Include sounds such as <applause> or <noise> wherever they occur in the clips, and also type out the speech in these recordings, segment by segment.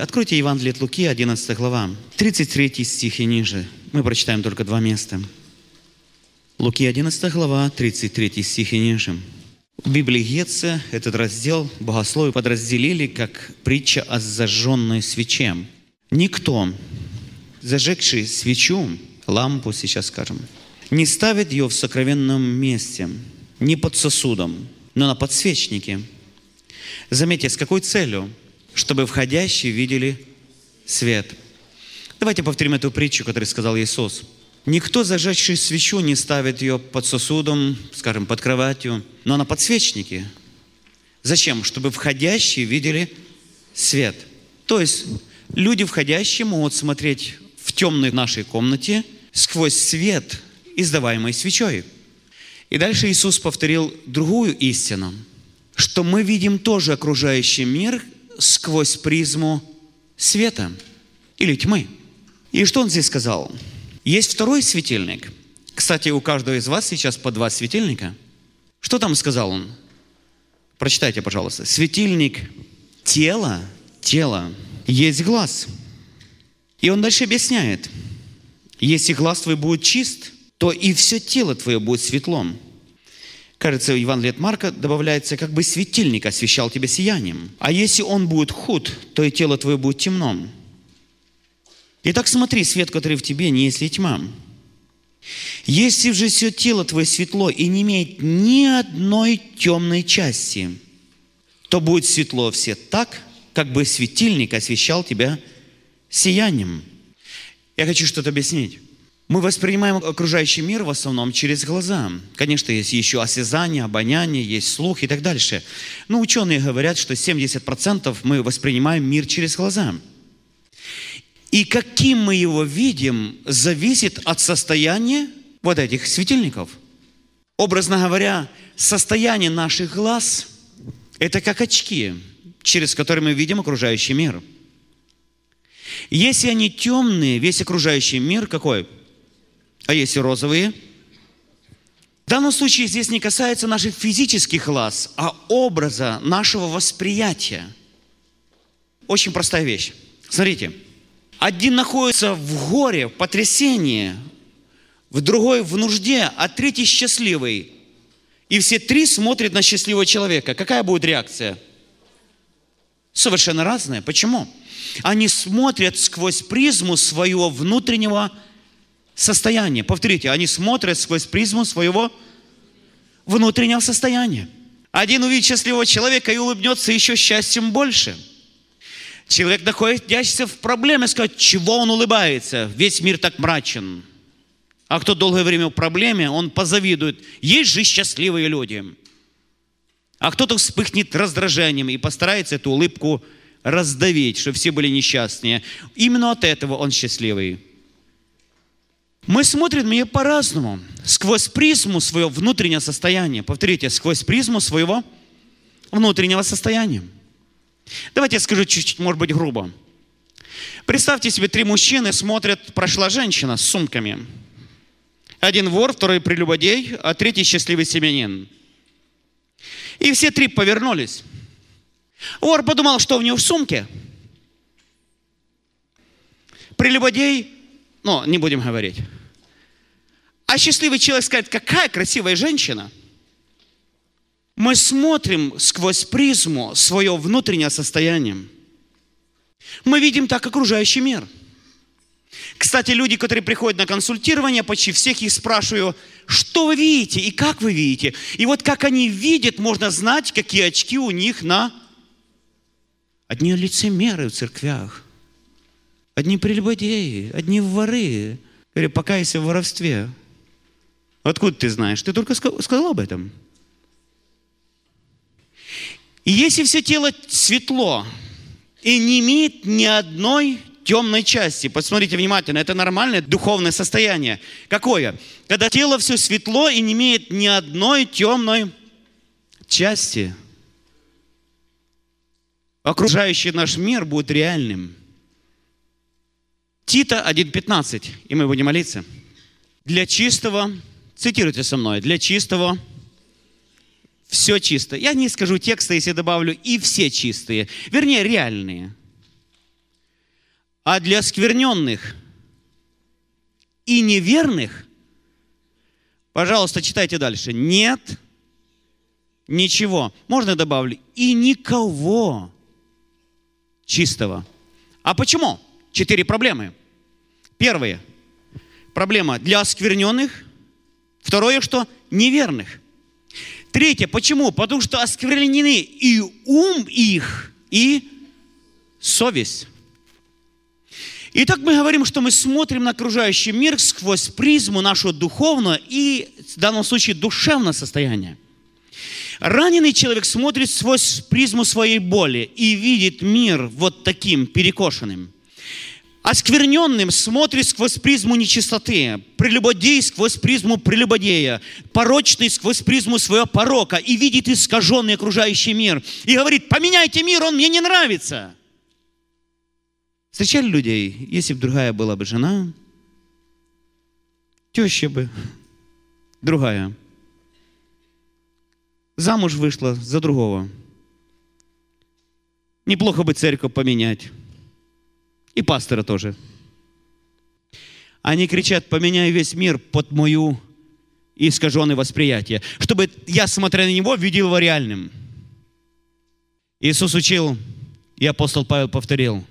Откройте Евангелие от Луки, 11 глава, 33 стих и ниже. Мы прочитаем только два места. Луки, 11 глава, 33 стих и ниже. В Библии Гетца этот раздел богословы подразделили как притча о зажженной свече. Никто, зажегший свечу, лампу сейчас скажем, не ставит ее в сокровенном месте, не под сосудом, но на подсвечнике. Заметьте, с какой целью? Чтобы входящие видели свет. Давайте повторим эту притчу, которую сказал Иисус – Никто, зажегший свечу, не ставит ее под сосудом, скажем, под кроватью, но на подсвечнике. Зачем? Чтобы входящие видели свет. То есть люди входящие могут смотреть в темной нашей комнате сквозь свет, издаваемый свечой. И дальше Иисус повторил другую истину, что мы видим тоже окружающий мир сквозь призму света или тьмы. И что он здесь сказал? Есть второй светильник. Кстати, у каждого из вас сейчас по два светильника. Что там сказал он? Прочитайте, пожалуйста. Светильник тела, тело, есть глаз. И он дальше объясняет. Если глаз твой будет чист, то и все тело твое будет светлом. Кажется, в от Марка добавляется, как бы светильник освещал тебя сиянием. А если он будет худ, то и тело твое будет темным. Итак, смотри, свет, который в тебе, не есть ли тьма. Если же все тело твое светло и не имеет ни одной темной части, то будет светло все так, как бы светильник освещал тебя сиянием. Я хочу что-то объяснить. Мы воспринимаем окружающий мир в основном через глаза. Конечно, есть еще осязание, обоняние, есть слух и так дальше. Но ученые говорят, что 70% мы воспринимаем мир через глаза – и каким мы его видим, зависит от состояния вот этих светильников. Образно говоря, состояние наших глаз – это как очки, через которые мы видим окружающий мир. Если они темные, весь окружающий мир какой? А если розовые? В данном случае здесь не касается наших физических глаз, а образа нашего восприятия. Очень простая вещь. Смотрите – один находится в горе, в потрясении, в другой в нужде, а третий счастливый. И все три смотрят на счастливого человека. Какая будет реакция? Совершенно разная. Почему? Они смотрят сквозь призму своего внутреннего состояния. Повторите, они смотрят сквозь призму своего внутреннего состояния. Один увидит счастливого человека и улыбнется еще счастьем больше – Человек, находящийся в проблеме, сказать, чего он улыбается? Весь мир так мрачен. А кто долгое время в проблеме, он позавидует. Есть же счастливые люди. А кто-то вспыхнет раздражением и постарается эту улыбку раздавить, чтобы все были несчастные. Именно от этого он счастливый. Мы смотрим нее по-разному. Сквозь призму своего внутреннего состояния. Повторите, сквозь призму своего внутреннего состояния. Давайте я скажу чуть-чуть, может быть, грубо. Представьте себе, три мужчины смотрят, прошла женщина с сумками. Один вор, второй прелюбодей, а третий счастливый семенин. И все три повернулись. Вор подумал, что у него в сумке. Прелюбодей, ну, не будем говорить. А счастливый человек скажет, какая красивая женщина – мы смотрим сквозь призму свое внутреннее состояние. Мы видим так окружающий мир. Кстати, люди, которые приходят на консультирование, почти всех их спрашиваю, что вы видите и как вы видите. И вот как они видят, можно знать, какие очки у них на... Одни лицемеры в церквях, одни прелюбодеи, одни воры. Говорю, покайся в воровстве. Откуда ты знаешь? Ты только сказал об этом. И если все тело светло и не имеет ни одной темной части, посмотрите внимательно, это нормальное духовное состояние. Какое? Когда тело все светло и не имеет ни одной темной части. Окружающий наш мир будет реальным. Тита 1.15, и мы будем молиться. Для чистого, цитируйте со мной, для чистого все чисто. Я не скажу текста, если добавлю и все чистые. Вернее, реальные. А для скверненных и неверных, пожалуйста, читайте дальше, нет ничего. Можно добавлю? И никого чистого. А почему? Четыре проблемы. Первое. Проблема для оскверненных. Второе, что неверных. Третье. Почему? Потому что осквернены и ум их, и совесть. Итак, мы говорим, что мы смотрим на окружающий мир сквозь призму нашего духовного и, в данном случае, душевного состояния. Раненый человек смотрит сквозь призму своей боли и видит мир вот таким перекошенным. Оскверненным смотрит сквозь призму нечистоты, прелюбодей сквозь призму прелюбодея, порочный сквозь призму своего порока и видит искаженный окружающий мир. И говорит, поменяйте мир, он мне не нравится. Встречали людей, если бы другая была бы жена, теща бы, другая – замуж вышла за другого. Неплохо бы церковь поменять. И пастора тоже. Они кричат, поменяй весь мир под мою искаженное восприятие, чтобы я, смотря на него, видел его реальным. Иисус учил, и апостол Павел повторил,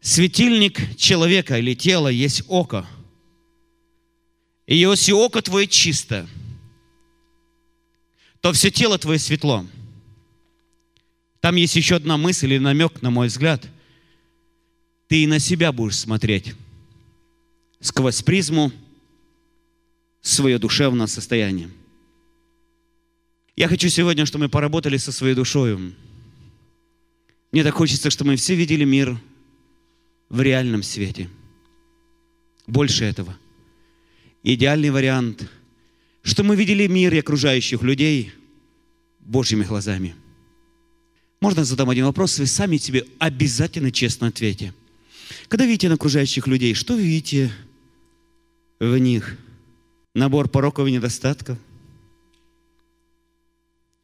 светильник человека или тела есть око. И если око твое чисто – то все тело твое светло. Там есть еще одна мысль или намек, на мой взгляд. Ты и на себя будешь смотреть сквозь призму свое душевное состояние. Я хочу сегодня, чтобы мы поработали со своей душою. Мне так хочется, чтобы мы все видели мир в реальном свете. Больше этого. Идеальный вариант – что мы видели мир и окружающих людей Божьими глазами. Можно задам один вопрос, вы сами себе обязательно честно ответьте. Когда видите на окружающих людей, что видите в них? Набор пороков и недостатков?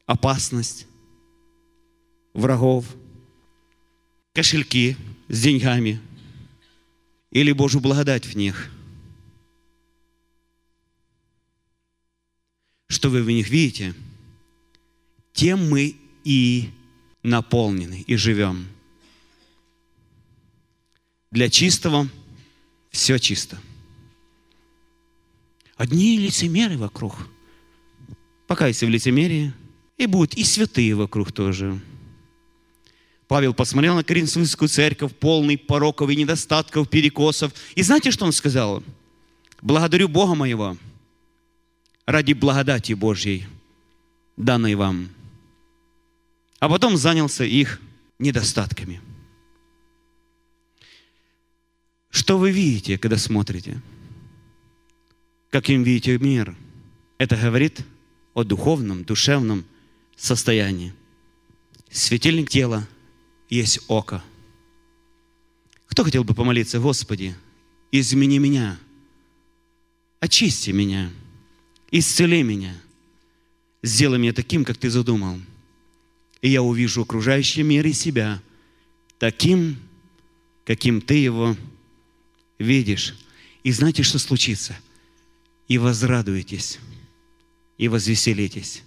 Опасность? Врагов? Кошельки с деньгами? Или Божью благодать в них – что вы в них видите, тем мы и наполнены и живем. Для чистого все чисто. Одни лицемеры вокруг. Покайся в лицемерии, и будут и святые вокруг тоже. Павел посмотрел на Коринфянскую церковь, полный пороков и недостатков, перекосов. И знаете, что он сказал? Благодарю Бога моего – ради благодати Божьей, данной вам. А потом занялся их недостатками. Что вы видите, когда смотрите? Каким видите мир? Это говорит о духовном, душевном состоянии. Светильник тела есть око. Кто хотел бы помолиться, Господи, измени меня, очисти меня – исцели меня, сделай меня таким, как ты задумал. И я увижу окружающий мир и себя таким, каким ты его видишь. И знаете, что случится? И возрадуетесь, и возвеселитесь,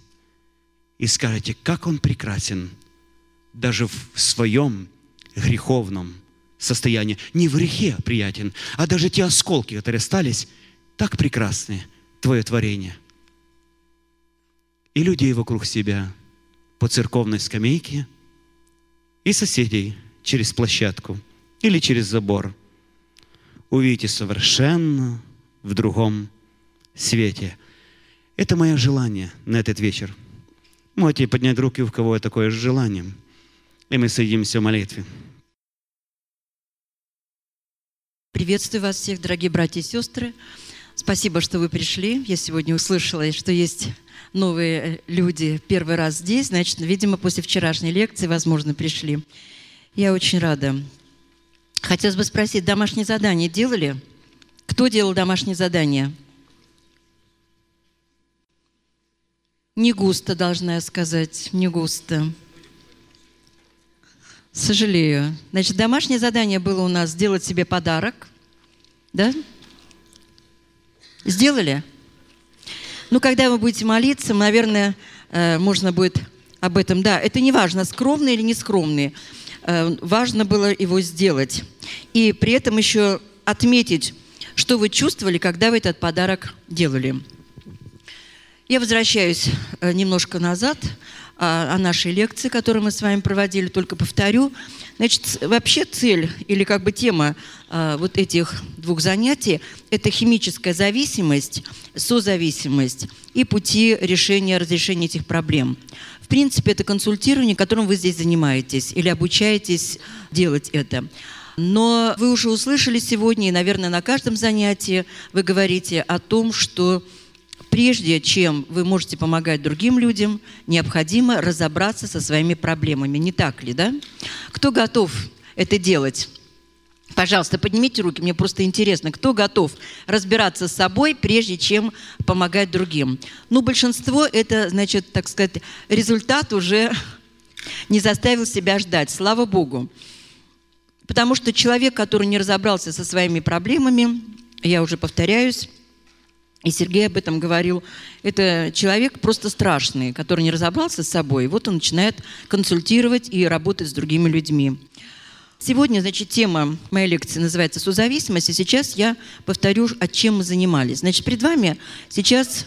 и скажете, как он прекрасен, даже в своем греховном состоянии. Не в грехе приятен, а даже те осколки, которые остались, так прекрасные – Твое творение. И людей вокруг себя по церковной скамейке, и соседей через площадку или через забор. Увидите совершенно в другом свете. Это мое желание на этот вечер. Можете поднять руки, у кого такое желание. И мы соединимся в молитве. Приветствую вас всех, дорогие братья и сестры. Спасибо, что вы пришли. Я сегодня услышала, что есть новые люди первый раз здесь. Значит, видимо, после вчерашней лекции, возможно, пришли. Я очень рада. Хотелось бы спросить, домашнее задание делали? Кто делал домашнее задание? Не густо, должна я сказать, не густо. Сожалею. Значит, домашнее задание было у нас сделать себе подарок. Да? Сделали? Ну, когда вы будете молиться, наверное, э, можно будет об этом. Да, это не важно, скромные или не скромные. Э, важно было его сделать. И при этом еще отметить, что вы чувствовали, когда вы этот подарок делали. Я возвращаюсь э, немножко назад о, о нашей лекции, которую мы с вами проводили, только повторю. Значит, вообще цель или как бы тема э, вот этих двух занятий – это химическая зависимость, созависимость и пути решения, разрешения этих проблем. В принципе, это консультирование, которым вы здесь занимаетесь или обучаетесь делать это. Но вы уже услышали сегодня, и, наверное, на каждом занятии вы говорите о том, что прежде чем вы можете помогать другим людям, необходимо разобраться со своими проблемами. Не так ли, да? Кто готов это делать? Пожалуйста, поднимите руки, мне просто интересно, кто готов разбираться с собой, прежде чем помогать другим. Ну, большинство это, значит, так сказать, результат уже <laughs> не заставил себя ждать, слава Богу. Потому что человек, который не разобрался со своими проблемами, я уже повторяюсь, и Сергей об этом говорил. Это человек просто страшный, который не разобрался с собой. Вот он начинает консультировать и работать с другими людьми. Сегодня, значит, тема моей лекции называется «Созависимость», и сейчас я повторю, от чем мы занимались. Значит, перед вами сейчас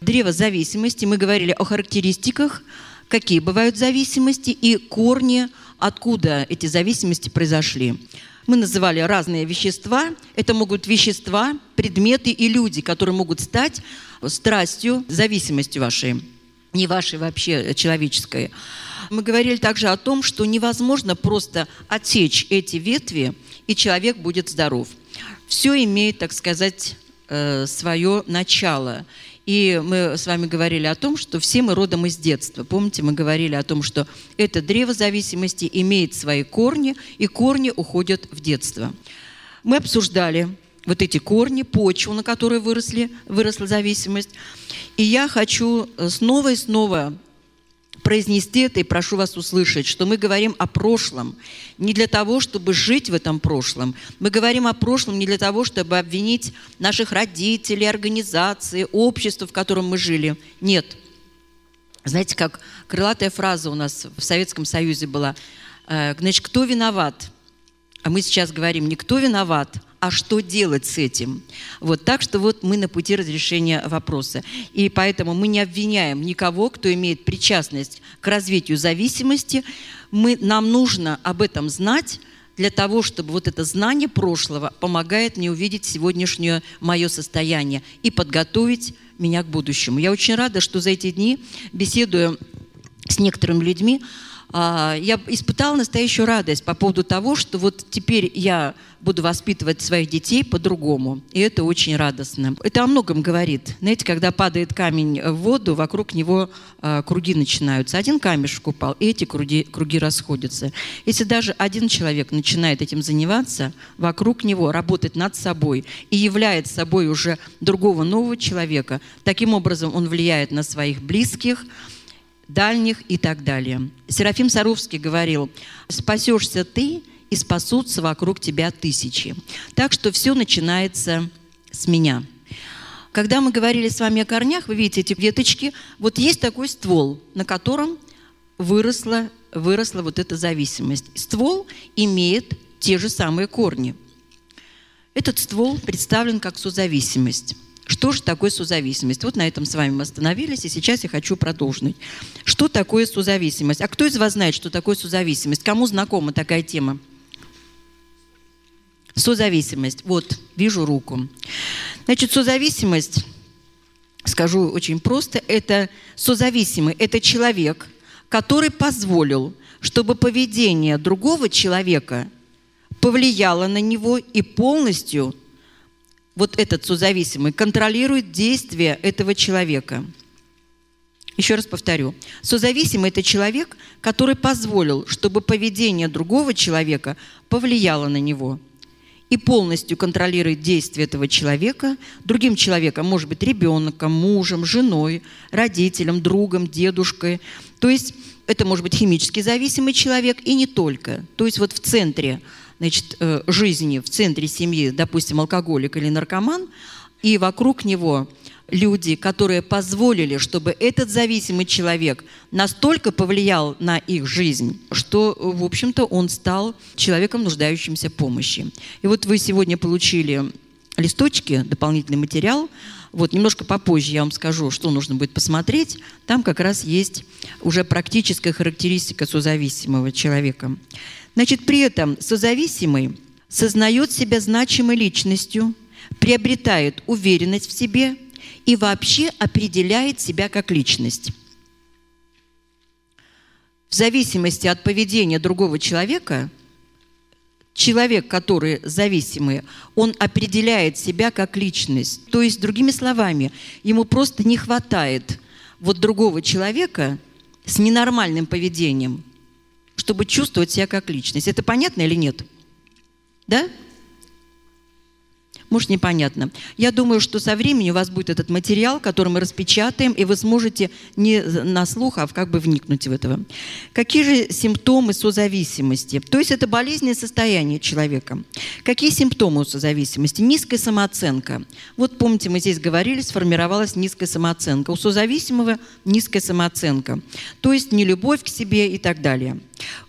древо зависимости. Мы говорили о характеристиках, какие бывают зависимости и корни, откуда эти зависимости произошли мы называли разные вещества. Это могут вещества, предметы и люди, которые могут стать страстью, зависимостью вашей, не вашей вообще человеческой. Мы говорили также о том, что невозможно просто отсечь эти ветви, и человек будет здоров. Все имеет, так сказать, э, свое начало. И мы с вами говорили о том, что все мы родом из детства. Помните, мы говорили о том, что это древо зависимости имеет свои корни, и корни уходят в детство. Мы обсуждали вот эти корни, почву, на которой выросли, выросла зависимость. И я хочу снова и снова произнести это и прошу вас услышать, что мы говорим о прошлом не для того, чтобы жить в этом прошлом. Мы говорим о прошлом не для того, чтобы обвинить наших родителей, организации, общество, в котором мы жили. Нет. Знаете, как крылатая фраза у нас в Советском Союзе была. Э, значит, кто виноват? А мы сейчас говорим, никто виноват, а что делать с этим. Вот так что вот мы на пути разрешения вопроса. И поэтому мы не обвиняем никого, кто имеет причастность к развитию зависимости. Мы, нам нужно об этом знать, для того, чтобы вот это знание прошлого помогает мне увидеть сегодняшнее мое состояние и подготовить меня к будущему. Я очень рада, что за эти дни, беседуя с некоторыми людьми, я испытала настоящую радость по поводу того, что вот теперь я буду воспитывать своих детей по-другому. И это очень радостно. Это о многом говорит. Знаете, когда падает камень в воду, вокруг него э, круги начинаются. Один камешек упал, и эти круги, круги расходятся. Если даже один человек начинает этим заниматься, вокруг него работать над собой и является собой уже другого нового человека, таким образом он влияет на своих близких, дальних и так далее. Серафим Саровский говорил, спасешься ты, и спасутся вокруг тебя тысячи. Так что все начинается с меня. Когда мы говорили с вами о корнях, вы видите эти веточки, вот есть такой ствол, на котором выросла, выросла вот эта зависимость. Ствол имеет те же самые корни. Этот ствол представлен как созависимость. Что же такое созависимость? Вот на этом с вами мы остановились, и сейчас я хочу продолжить. Что такое созависимость? А кто из вас знает, что такое созависимость? Кому знакома такая тема? Созависимость. Вот, вижу руку. Значит, созависимость, скажу очень просто, это созависимый, это человек, который позволил, чтобы поведение другого человека повлияло на него и полностью вот этот созависимый контролирует действия этого человека. Еще раз повторю. Созависимый – это человек, который позволил, чтобы поведение другого человека повлияло на него и полностью контролирует действия этого человека, другим человеком, может быть, ребенком, мужем, женой, родителем, другом, дедушкой. То есть это может быть химически зависимый человек и не только. То есть вот в центре значит, э, жизни, в центре семьи, допустим, алкоголик или наркоман, и вокруг него люди, которые позволили, чтобы этот зависимый человек настолько повлиял на их жизнь, что, в общем-то, он стал человеком, нуждающимся помощи. И вот вы сегодня получили листочки, дополнительный материал. Вот немножко попозже я вам скажу, что нужно будет посмотреть. Там как раз есть уже практическая характеристика созависимого человека. Значит, при этом созависимый сознает себя значимой личностью, приобретает уверенность в себе – и вообще определяет себя как личность. В зависимости от поведения другого человека, человек, который зависимый, он определяет себя как личность. То есть, другими словами, ему просто не хватает вот другого человека с ненормальным поведением, чтобы чувствовать себя как личность. Это понятно или нет? Да? Может, непонятно. Я думаю, что со временем у вас будет этот материал, который мы распечатаем, и вы сможете не на слух, а как бы вникнуть в этого. Какие же симптомы созависимости? То есть это болезненное состояние человека. Какие симптомы у созависимости? Низкая самооценка. Вот помните, мы здесь говорили, сформировалась низкая самооценка. У созависимого низкая самооценка. То есть нелюбовь к себе и так далее.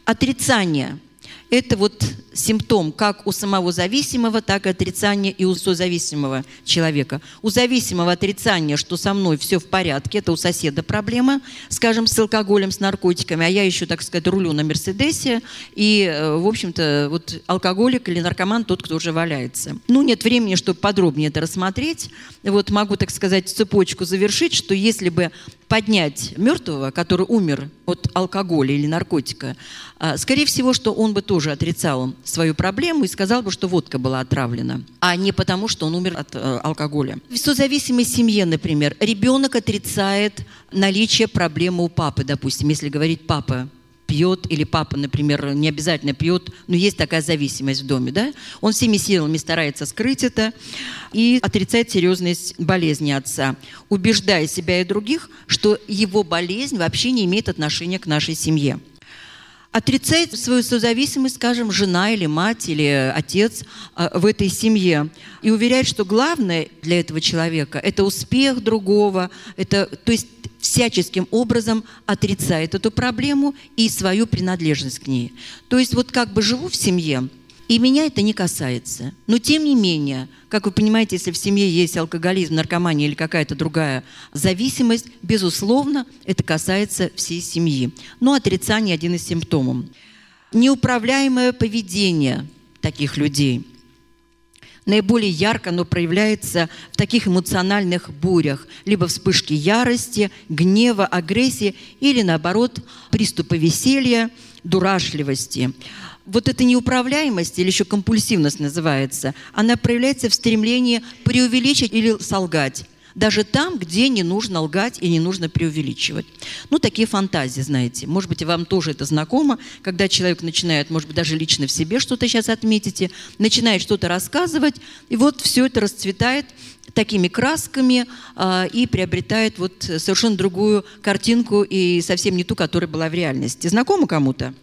Отрицание – это вот симптом как у самого зависимого, так и отрицания и у созависимого человека. У зависимого отрицания, что со мной все в порядке, это у соседа проблема, скажем, с алкоголем, с наркотиками, а я еще, так сказать, рулю на Мерседесе, и, э, в общем-то, вот алкоголик или наркоман тот, кто уже валяется. Ну, нет времени, чтобы подробнее это рассмотреть. Вот могу, так сказать, цепочку завершить, что если бы поднять мертвого, который умер от алкоголя или наркотика, скорее всего, что он бы тоже отрицал свою проблему и сказал бы, что водка была отравлена, а не потому, что он умер от э, алкоголя. В созависимой семье, например, ребенок отрицает наличие проблемы у папы, допустим, если говорить папа пьет, или папа, например, не обязательно пьет, но есть такая зависимость в доме, да? Он всеми силами старается скрыть это и отрицает серьезность болезни отца, убеждая себя и других, что его болезнь вообще не имеет отношения к нашей семье отрицает свою созависимость, скажем, жена или мать или отец а, в этой семье и уверяет, что главное для этого человека – это успех другого, это, то есть всяческим образом отрицает эту проблему и свою принадлежность к ней. То есть вот как бы живу в семье, и меня это не касается. Но тем не менее, как вы понимаете, если в семье есть алкоголизм, наркомания или какая-то другая зависимость, безусловно, это касается всей семьи. Но отрицание один из симптомов. Неуправляемое поведение таких людей – наиболее ярко оно проявляется в таких эмоциональных бурях, либо вспышки ярости, гнева, агрессии или, наоборот, приступы веселья, дурашливости. Вот эта неуправляемость, или еще компульсивность называется, она проявляется в стремлении преувеличить или солгать даже там, где не нужно лгать и не нужно преувеличивать. Ну, такие фантазии, знаете. Может быть, вам тоже это знакомо, когда человек начинает, может быть, даже лично в себе что-то сейчас отметите, начинает что-то рассказывать, и вот все это расцветает такими красками э, и приобретает вот совершенно другую картинку и совсем не ту, которая была в реальности. Знакомо кому-то?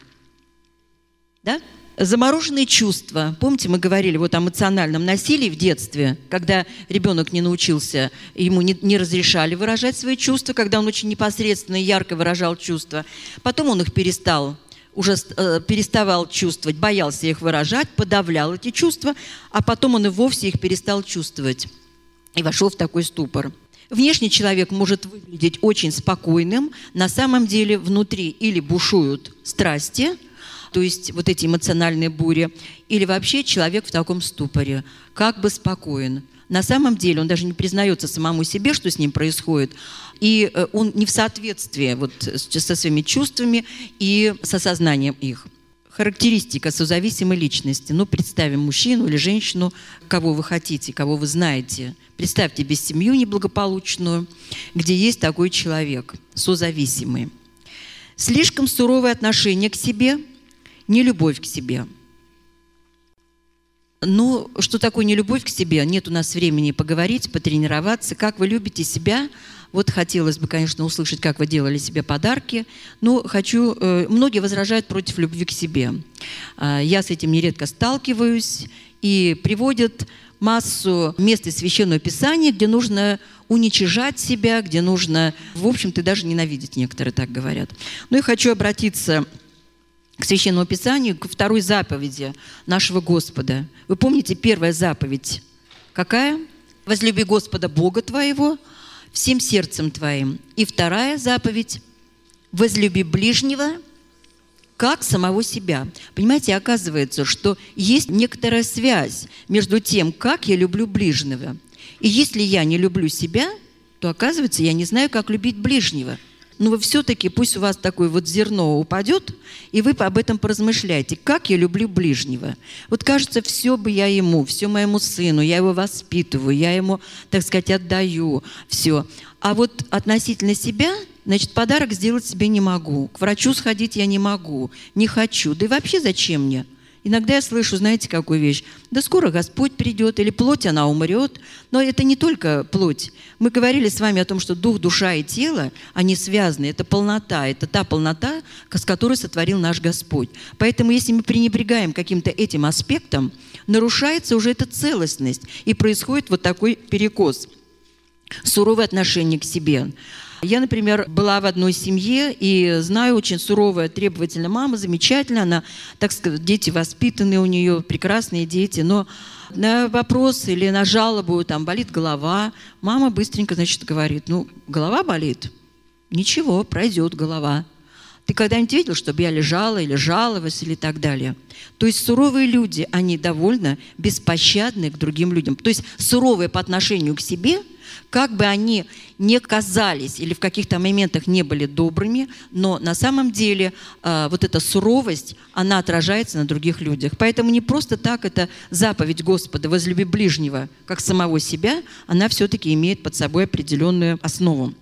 Да? Замороженные чувства. Помните, мы говорили вот о эмоциональном насилии в детстве, когда ребенок не научился, ему не, не разрешали выражать свои чувства, когда он очень непосредственно и ярко выражал чувства. Потом он их перестал уже э, переставал чувствовать, боялся их выражать, подавлял эти чувства, а потом он и вовсе их перестал чувствовать и вошел в такой ступор. Внешний человек может выглядеть очень спокойным, на самом деле внутри или бушуют страсти – то есть вот эти эмоциональные бури, или вообще человек в таком ступоре, как бы спокоен. На самом деле он даже не признается самому себе, что с ним происходит, и э, он не в соответствии вот со своими чувствами и с осознанием их. Характеристика созависимой личности. Ну, представим мужчину или женщину, кого вы хотите, кого вы знаете. Представьте без семью неблагополучную, где есть такой человек, созависимый. Слишком суровое отношение к себе – не любовь к себе. Ну, что такое не любовь к себе? Нет у нас времени поговорить, потренироваться. Как вы любите себя? Вот хотелось бы, конечно, услышать, как вы делали себе подарки. Но хочу... Э, многие возражают против любви к себе. Э, я с этим нередко сталкиваюсь. И приводят массу мест из Священного Писания, где нужно уничижать себя, где нужно, в общем-то, даже ненавидеть, некоторые так говорят. Ну и хочу обратиться к Священному Писанию, к второй заповеди нашего Господа. Вы помните первая заповедь? Какая? «Возлюби Господа Бога твоего всем сердцем твоим». И вторая заповедь – «Возлюби ближнего как самого себя. Понимаете, оказывается, что есть некоторая связь между тем, как я люблю ближнего. И если я не люблю себя, то оказывается, я не знаю, как любить ближнего. Но вы все-таки, пусть у вас такое вот зерно упадет, и вы об этом поразмышляете. Как я люблю ближнего? Вот кажется, все бы я ему, все моему сыну, я его воспитываю, я ему, так сказать, отдаю, все. А вот относительно себя – Значит, подарок сделать себе не могу, к врачу сходить я не могу, не хочу. Да и вообще зачем мне? Иногда я слышу, знаете, какую вещь? Да скоро Господь придет, или плоть она умрет. Но это не только плоть. Мы говорили с вами о том, что дух, душа и тело, они связаны. Это полнота, это та полнота, с которой сотворил наш Господь. Поэтому если мы пренебрегаем каким-то этим аспектом, нарушается уже эта целостность, и происходит вот такой перекос. Суровое отношение к себе. Я, например, была в одной семье и знаю очень суровая, требовательная мама, замечательная, она, так сказать, дети воспитанные у нее, прекрасные дети, но на вопрос или на жалобу, там, болит голова, мама быстренько, значит, говорит, ну, голова болит, ничего, пройдет голова. Ты когда-нибудь видел, чтобы я лежала или жаловалась или так далее? То есть суровые люди, они довольно беспощадны к другим людям. То есть суровые по отношению к себе – как бы они не казались или в каких-то моментах не были добрыми, но на самом деле э, вот эта суровость, она отражается на других людях. Поэтому не просто так эта заповедь Господа «возлюби ближнего, как самого себя», она все-таки имеет под собой определенную основу.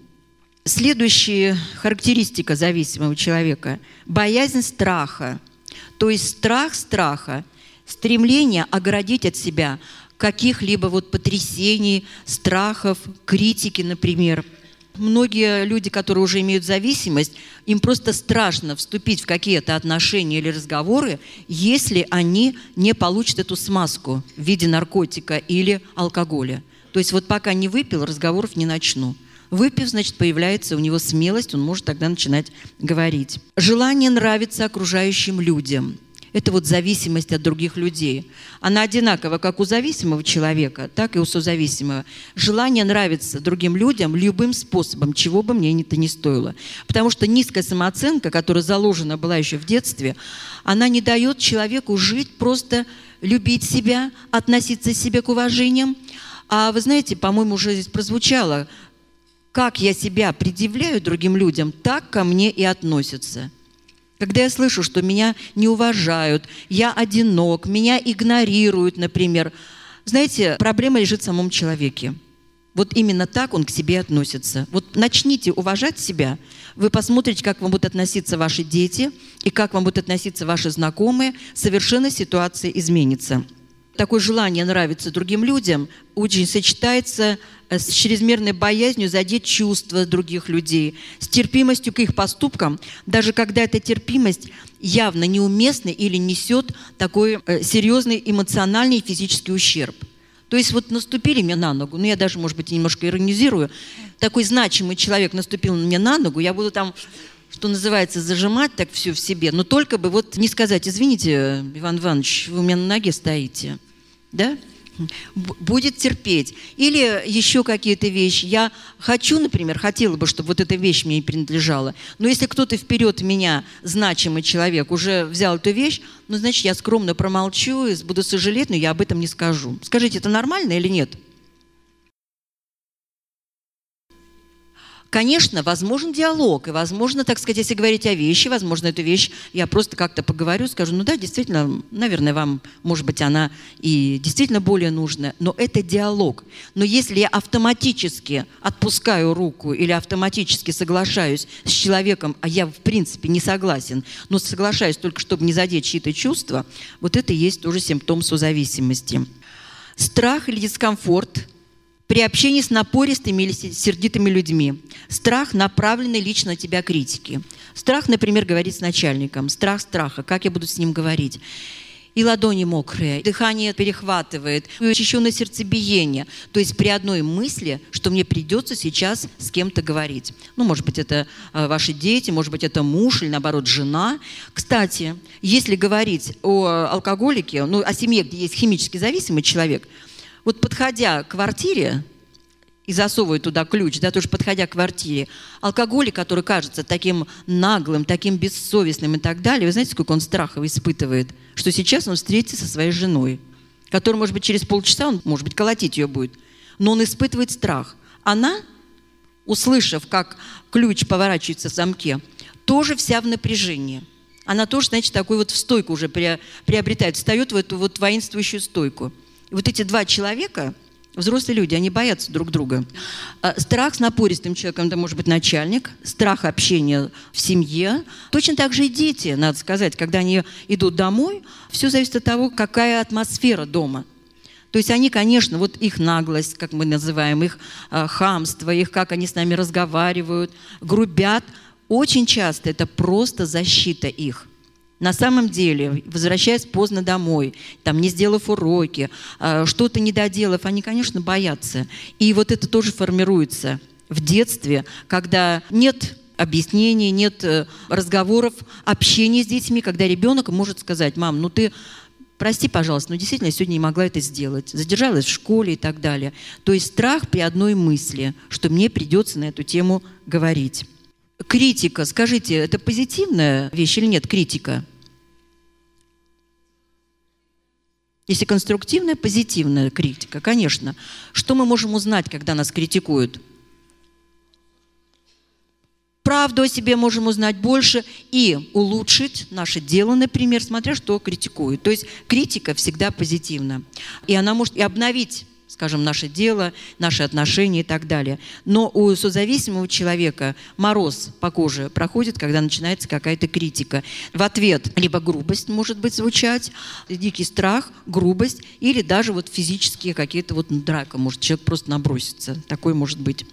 Следующая характеристика зависимого человека – боязнь страха. То есть страх страха, стремление оградить от себя – каких-либо вот потрясений, страхов, критики, например. Многие люди, которые уже имеют зависимость, им просто страшно вступить в какие-то отношения или разговоры, если они не получат эту смазку в виде наркотика или алкоголя. То есть вот пока не выпил, разговоров не начну. Выпив, значит, появляется у него смелость, он может тогда начинать говорить. Желание нравиться окружающим людям – это вот зависимость от других людей. Она одинакова как у зависимого человека, так и у созависимого. Желание нравиться другим людям любым способом, чего бы мне это ни стоило. Потому что низкая самооценка, которая заложена была еще в детстве, она не дает человеку жить, просто любить себя, относиться к себе к уважениям. А вы знаете, по-моему, уже здесь прозвучало, как я себя предъявляю другим людям, так ко мне и относятся – когда я слышу, что меня не уважают, я одинок, меня игнорируют, например, знаете, проблема лежит в самом человеке. Вот именно так он к себе относится. Вот начните уважать себя, вы посмотрите, как вам будут относиться ваши дети и как вам будут относиться ваши знакомые, совершенно ситуация изменится такое желание нравиться другим людям очень сочетается с чрезмерной боязнью задеть чувства других людей, с терпимостью к их поступкам, даже когда эта терпимость явно неуместна или несет такой э, серьезный эмоциональный и физический ущерб. То есть вот наступили мне на ногу, ну я даже, может быть, немножко иронизирую, такой значимый человек наступил мне на ногу, я буду там что называется, зажимать так все в себе, но только бы вот не сказать, извините, Иван Иванович, вы у меня на ноге стоите, да? Будет терпеть. Или еще какие-то вещи. Я хочу, например, хотела бы, чтобы вот эта вещь мне принадлежала. Но если кто-то вперед меня, значимый человек, уже взял эту вещь, ну, значит, я скромно промолчу, буду сожалеть, но я об этом не скажу. Скажите, это нормально или нет? Конечно, возможен диалог, и возможно, так сказать, если говорить о вещи, возможно, эту вещь я просто как-то поговорю, скажу, ну да, действительно, наверное, вам, может быть, она и действительно более нужна, но это диалог. Но если я автоматически отпускаю руку или автоматически соглашаюсь с человеком, а я, в принципе, не согласен, но соглашаюсь только, чтобы не задеть чьи-то чувства, вот это и есть тоже симптом созависимости. Страх или дискомфорт при общении с напористыми или сердитыми людьми. Страх, направленный лично на тебя критики. Страх, например, говорить с начальником. Страх страха. Как я буду с ним говорить? и ладони мокрые, дыхание перехватывает, и учащенное сердцебиение. То есть при одной мысли, что мне придется сейчас с кем-то говорить. Ну, может быть, это а, ваши дети, может быть, это муж или, наоборот, жена. Кстати, если говорить о алкоголике, ну, о семье, где есть химически зависимый человек – вот подходя к квартире, и засовывая туда ключ, да, тоже подходя к квартире, алкоголик, который кажется таким наглым, таким бессовестным и так далее, вы знаете, сколько он страха испытывает, что сейчас он встретится со своей женой, которая, может быть, через полчаса, он, может быть, колотить ее будет, но он испытывает страх. Она, услышав, как ключ поворачивается в замке, тоже вся в напряжении. Она тоже, значит, такой вот в стойку уже приобретает, встает в эту вот воинствующую стойку – вот эти два человека, взрослые люди, они боятся друг друга. А, страх с напористым человеком, это может быть начальник, страх общения в семье. Точно так же и дети, надо сказать, когда они идут домой, все зависит от того, какая атмосфера дома. То есть они, конечно, вот их наглость, как мы называем, их э, хамство, их, как они с нами разговаривают, грубят, очень часто это просто защита их – на самом деле, возвращаясь поздно домой, там, не сделав уроки, а, что-то не доделав, они, конечно, боятся. И вот это тоже формируется в детстве, когда нет объяснений, нет э, разговоров, общения с детьми, когда ребенок может сказать, мам, ну ты прости, пожалуйста, но действительно я сегодня не могла это сделать. Задержалась в школе и так далее. То есть страх при одной мысли, что мне придется на эту тему говорить. Критика, скажите, это позитивная вещь или нет, критика? Если конструктивная, позитивная критика, конечно. Что мы можем узнать, когда нас критикуют? Правду о себе можем узнать больше и улучшить наше дело, например, смотря что критикуют. То есть критика всегда позитивна. И она может и обновить скажем, наше дело, наши отношения и так далее. Но у созависимого человека мороз по коже проходит, когда начинается какая-то критика. В ответ либо грубость может быть звучать, дикий страх, грубость, или даже вот физические какие-то вот драка, может человек просто набросится. Такой может быть.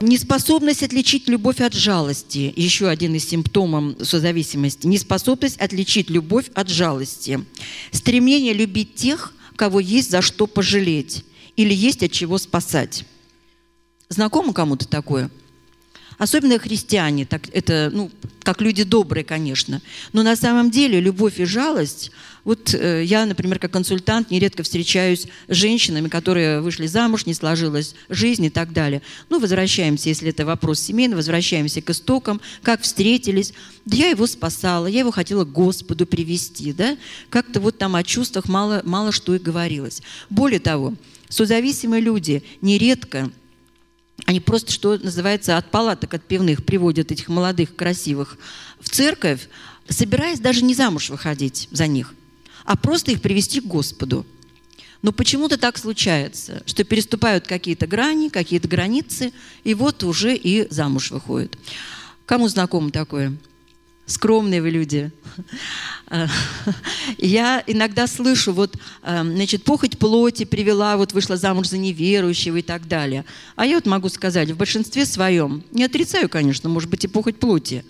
Неспособность отличить любовь от жалости. Еще один из симптомов созависимости. Неспособность отличить любовь от жалости. Стремление любить тех, кого есть за что пожалеть или есть от чего спасать. Знакомо кому-то такое? Особенно христиане, так, это, ну, как люди добрые, конечно. Но на самом деле любовь и жалость, вот э, я, например, как консультант нередко встречаюсь с женщинами, которые вышли замуж, не сложилась жизнь и так далее. Ну, возвращаемся, если это вопрос семейный, возвращаемся к истокам, как встретились. Да я его спасала, я его хотела к Господу привести, да. Как-то вот там о чувствах мало, мало что и говорилось. Более того, Созависимые люди нередко, они просто, что называется, от палаток от пивных приводят этих молодых, красивых в церковь, собираясь даже не замуж выходить за них, а просто их привести к Господу. Но почему-то так случается, что переступают какие-то грани, какие-то границы, и вот уже и замуж выходят. Кому знакомо такое? Скромные вы люди. <laughs> Я иногда слышу, вот, эм, значит, похоть плоти привела, вот вышла замуж за неверующего и так далее. А я вот могу сказать, в большинстве своем, не отрицаю, конечно, может быть и похоть плоти,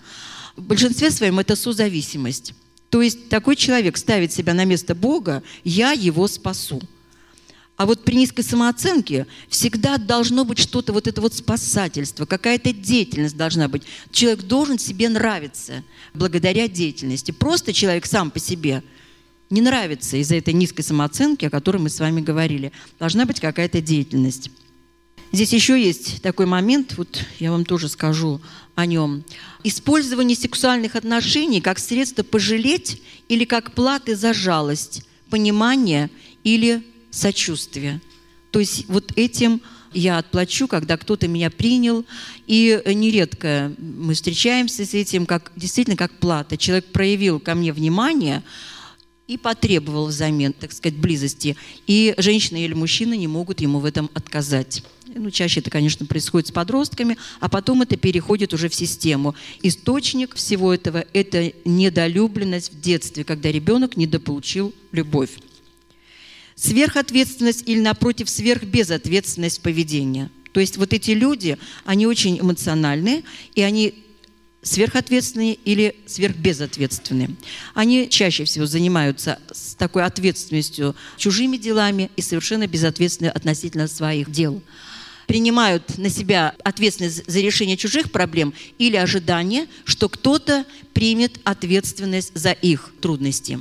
в большинстве своем это созависимость. То есть такой человек ставит себя на место Бога, я его спасу. А вот при низкой самооценке всегда должно быть что-то, вот это вот спасательство, какая-то деятельность должна быть. Человек должен себе нравиться благодаря деятельности. Просто человек сам по себе не нравится из-за этой низкой самооценки, о которой мы с вами говорили. Должна быть какая-то деятельность. Здесь еще есть такой момент, вот я вам тоже скажу о нем. Использование сексуальных отношений как средство пожалеть или как платы за жалость, понимание или сочувствие. То есть вот этим я отплачу, когда кто-то меня принял. И нередко мы встречаемся с этим как действительно как плата. Человек проявил ко мне внимание, и потребовал взамен, так сказать, близости. И женщина или мужчина не могут ему в этом отказать. Ну, чаще это, конечно, происходит с подростками, а потом это переходит уже в систему. Источник всего этого – это недолюбленность в детстве, когда ребенок недополучил любовь. Сверхответственность или, напротив, сверхбезответственность поведения. То есть вот эти люди, они очень эмоциональные, и они сверхответственные или сверхбезответственные. Они чаще всего занимаются с такой ответственностью чужими делами и совершенно безответственны относительно своих дел. Принимают на себя ответственность за решение чужих проблем или ожидание, что кто-то примет ответственность за их трудности.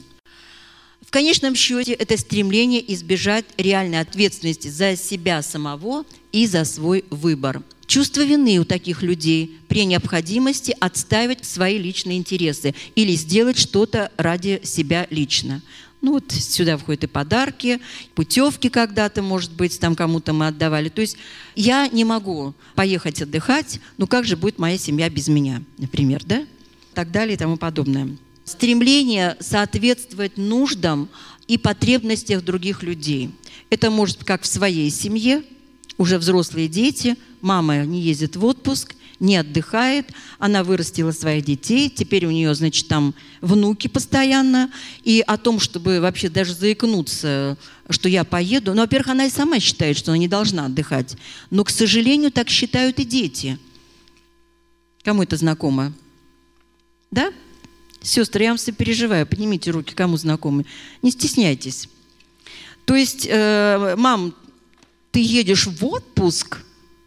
Конечном счете это стремление избежать реальной ответственности за себя самого и за свой выбор. Чувство вины у таких людей при необходимости отстаивать свои личные интересы или сделать что-то ради себя лично. Ну вот сюда входят и подарки, путевки когда-то, может быть, там кому-то мы отдавали. То есть я не могу поехать отдыхать, ну как же будет моя семья без меня, например, да? Так далее и тому подобное стремление соответствовать нуждам и потребностях других людей. Это может быть как в своей семье, уже взрослые дети, мама не ездит в отпуск, не отдыхает, она вырастила своих детей, теперь у нее, значит, там внуки постоянно, и о том, чтобы вообще даже заикнуться, что я поеду, ну, во-первых, она и сама считает, что она не должна отдыхать, но, к сожалению, так считают и дети. Кому это знакомо? Да? Сестры, я вам сопереживаю, поднимите руки, кому знакомы. Не стесняйтесь. То есть, э, мам, ты едешь в отпуск?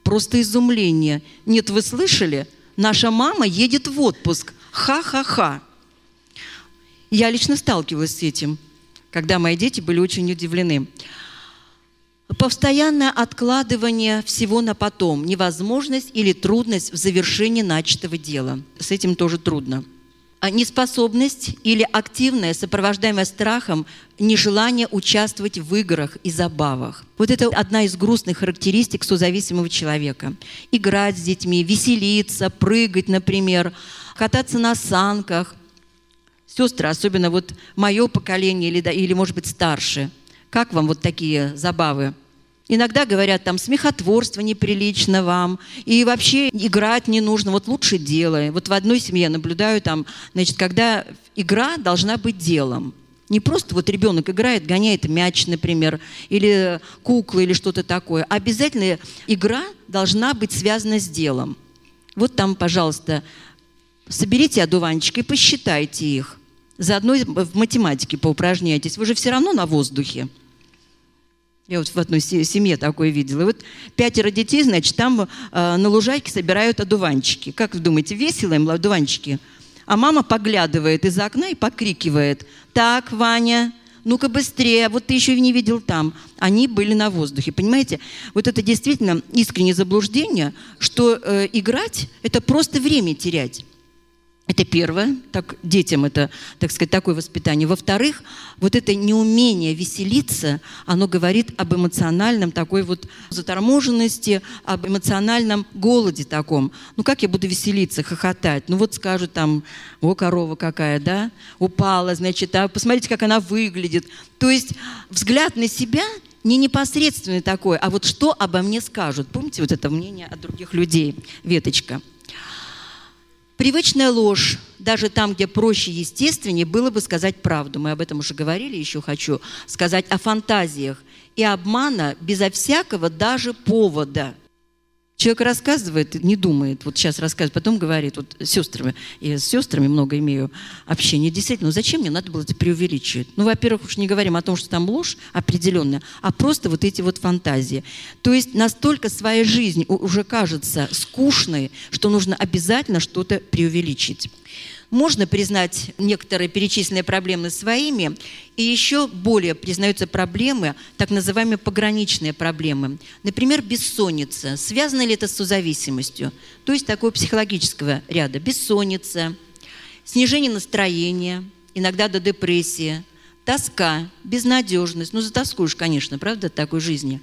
Просто изумление. Нет, вы слышали? Наша мама едет в отпуск. Ха-ха-ха. Я лично сталкивалась с этим, когда мои дети были очень удивлены. Постоянное откладывание всего на потом, невозможность или трудность в завершении начатого дела. С этим тоже трудно. А неспособность или активное, сопровождаемое страхом, нежелание участвовать в играх и забавах. Вот это одна из грустных характеристик созависимого человека. Играть с детьми, веселиться, прыгать, например, кататься на санках. Сестры, особенно вот мое поколение или, или может быть, старше. Как вам вот такие забавы? Иногда говорят, там, смехотворство неприлично вам, и вообще играть не нужно, вот лучше делай. Вот в одной семье наблюдаю там, значит, когда игра должна быть делом. Не просто вот ребенок играет, гоняет мяч, например, или куклы, или что-то такое. Обязательно игра должна быть связана с делом. Вот там, пожалуйста, соберите одуванчики и посчитайте их. Заодно в математике поупражняйтесь. Вы же все равно на воздухе. Я вот в одной семье такое видела. И вот пятеро детей, значит, там э, на лужайке собирают одуванчики. Как вы думаете, весело им одуванчики? А мама поглядывает из окна и покрикивает. Так, Ваня, ну-ка быстрее, вот ты еще и не видел там. Они были на воздухе, понимаете? Вот это действительно искреннее заблуждение, что э, играть – это просто время терять. Это первое, так, детям это, так сказать, такое воспитание. Во-вторых, вот это неумение веселиться, оно говорит об эмоциональном такой вот заторможенности, об эмоциональном голоде таком. Ну как я буду веселиться, хохотать? Ну вот скажут там, о, корова какая, да, упала, значит, а посмотрите, как она выглядит. То есть взгляд на себя не непосредственный такой, а вот что обо мне скажут. Помните вот это мнение от других людей, веточка – Привычная ложь, даже там, где проще и естественнее, было бы сказать правду. Мы об этом уже говорили, еще хочу сказать о фантазиях и обмана безо всякого даже повода – Человек рассказывает, не думает, вот сейчас рассказывает, потом говорит, вот с сестрами, я с сестрами много имею общения, действительно, ну зачем мне надо было это преувеличивать? Ну, во-первых, уж не говорим о том, что там ложь определенная, а просто вот эти вот фантазии. То есть настолько своя жизнь уже кажется скучной, что нужно обязательно что-то преувеличить. Можно признать некоторые перечисленные проблемы своими, и еще более признаются проблемы, так называемые пограничные проблемы. Например, бессонница. Связано ли это с созависимостью? То есть такого психологического ряда. Бессонница, снижение настроения, иногда до депрессии, тоска, безнадежность. Ну, затоскуешь, конечно, правда, такой жизни.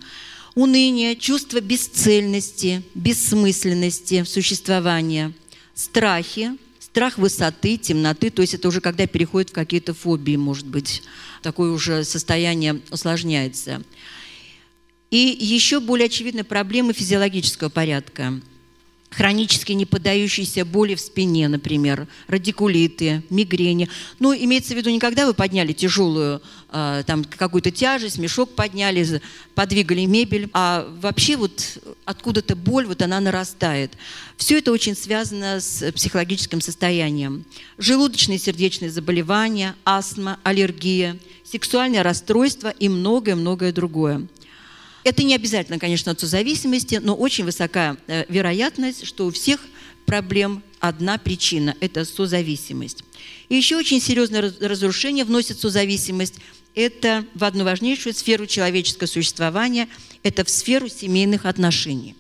уныние, чувство бесцельности, бессмысленности существования, страхи, страх высоты, темноты, то есть это уже когда переходит в какие-то фобии, может быть, такое уже состояние усложняется. И еще более очевидны проблемы физиологического порядка – хронически не поддающиеся боли в спине, например, радикулиты, мигрени. Ну, имеется в виду не когда вы подняли тяжелую э, там какую-то тяжесть, мешок подняли, подвигали мебель, а вообще вот откуда-то боль, вот она нарастает. Все это очень связано с психологическим состоянием. Желудочные и сердечные заболевания, астма, аллергия, сексуальное расстройство и многое-многое другое. Это не обязательно, конечно, от созависимости, но очень высока э, вероятность, что у всех проблем одна причина – это созависимость. И еще очень серьезное разрушение вносит созависимость – это в одну важнейшую сферу человеческого существования – это в сферу семейных отношений.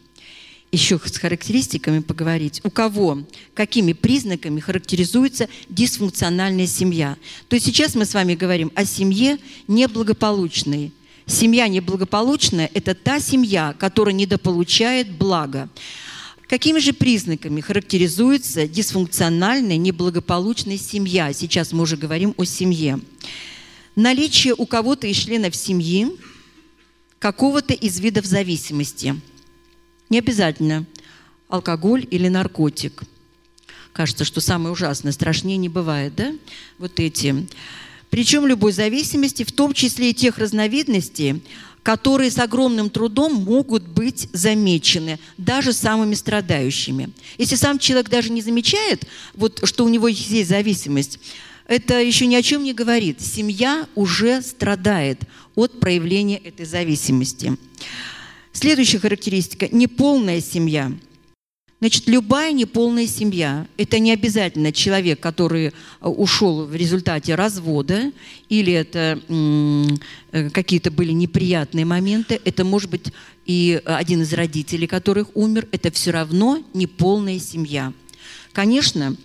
Еще с характеристиками поговорить. У кого, какими признаками характеризуется дисфункциональная семья. То есть сейчас мы с вами говорим о семье неблагополучной – Семья неблагополучная – это та семья, которая недополучает блага. Какими же признаками характеризуется дисфункциональная, неблагополучная семья? Сейчас мы уже говорим о семье. Наличие у кого-то из членов семьи какого-то из видов зависимости. Не обязательно алкоголь или наркотик. Кажется, что самое ужасное, страшнее не бывает, да? Вот эти причем любой зависимости, в том числе и тех разновидностей, которые с огромным трудом могут быть замечены даже самыми страдающими. Если сам человек даже не замечает, вот, что у него есть зависимость, это еще ни о чем не говорит. Семья уже страдает от проявления этой зависимости. Следующая характеристика – неполная семья – Значит, любая неполная семья – это не обязательно человек, который э, ушел в результате развода, или это э, какие-то были неприятные моменты, это может быть и один из родителей, которых умер, это все равно неполная семья. Конечно,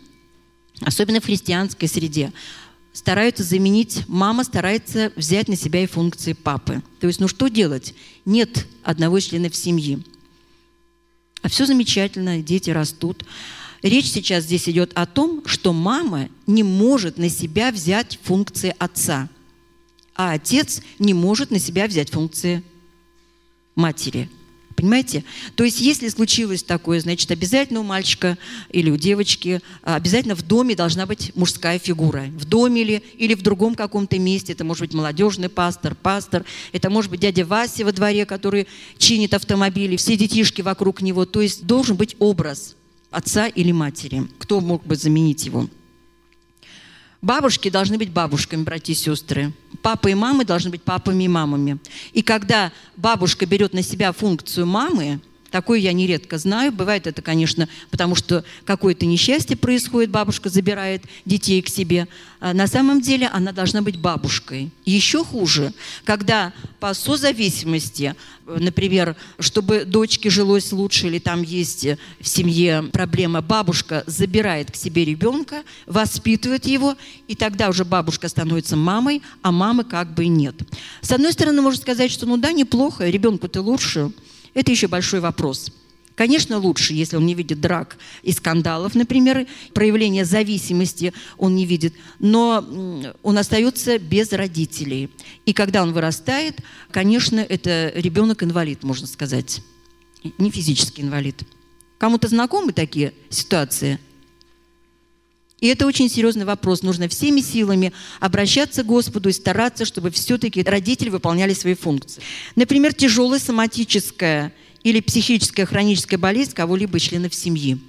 особенно в христианской среде, стараются заменить, мама старается взять на себя и функции папы. То есть, ну что делать? Нет одного члена в семье. А все замечательно, дети растут. Речь сейчас здесь идет о том, что мама не может на себя взять функции отца, а отец не может на себя взять функции матери. Понимаете? То есть, если случилось такое, значит, обязательно у мальчика или у девочки, а, обязательно в доме должна быть мужская фигура. В доме или, или в другом каком-то месте. Это может быть молодежный пастор, пастор. Это может быть дядя Вася во дворе, который чинит автомобили. Все детишки вокруг него. То есть, должен быть образ отца или матери. Кто мог бы заменить его? Бабушки должны быть бабушками, братья и сестры. Папы и мамы должны быть папами и мамами. И когда бабушка берет на себя функцию мамы, Такое я нередко знаю. Бывает это, конечно, потому что какое-то несчастье происходит, бабушка забирает детей к себе. А на самом деле она должна быть бабушкой. Еще хуже, когда по созависимости, например, чтобы дочке жилось лучше, или там есть в семье проблема, бабушка забирает к себе ребенка, воспитывает его, и тогда уже бабушка становится мамой, а мамы как бы и нет. С одной стороны, можно сказать, что ну да, неплохо, ребенку-то лучше, это еще большой вопрос. Конечно, лучше, если он не видит драк и скандалов, например, проявления зависимости он не видит, но он остается без родителей. И когда он вырастает, конечно, это ребенок-инвалид, можно сказать. Не физический инвалид. Кому-то знакомы такие ситуации? И это очень серьезный вопрос. Нужно всеми силами обращаться к Господу и стараться, чтобы все-таки родители выполняли свои функции. Например, тяжелая соматическая или психическая хроническая болезнь кого-либо из членов семьи.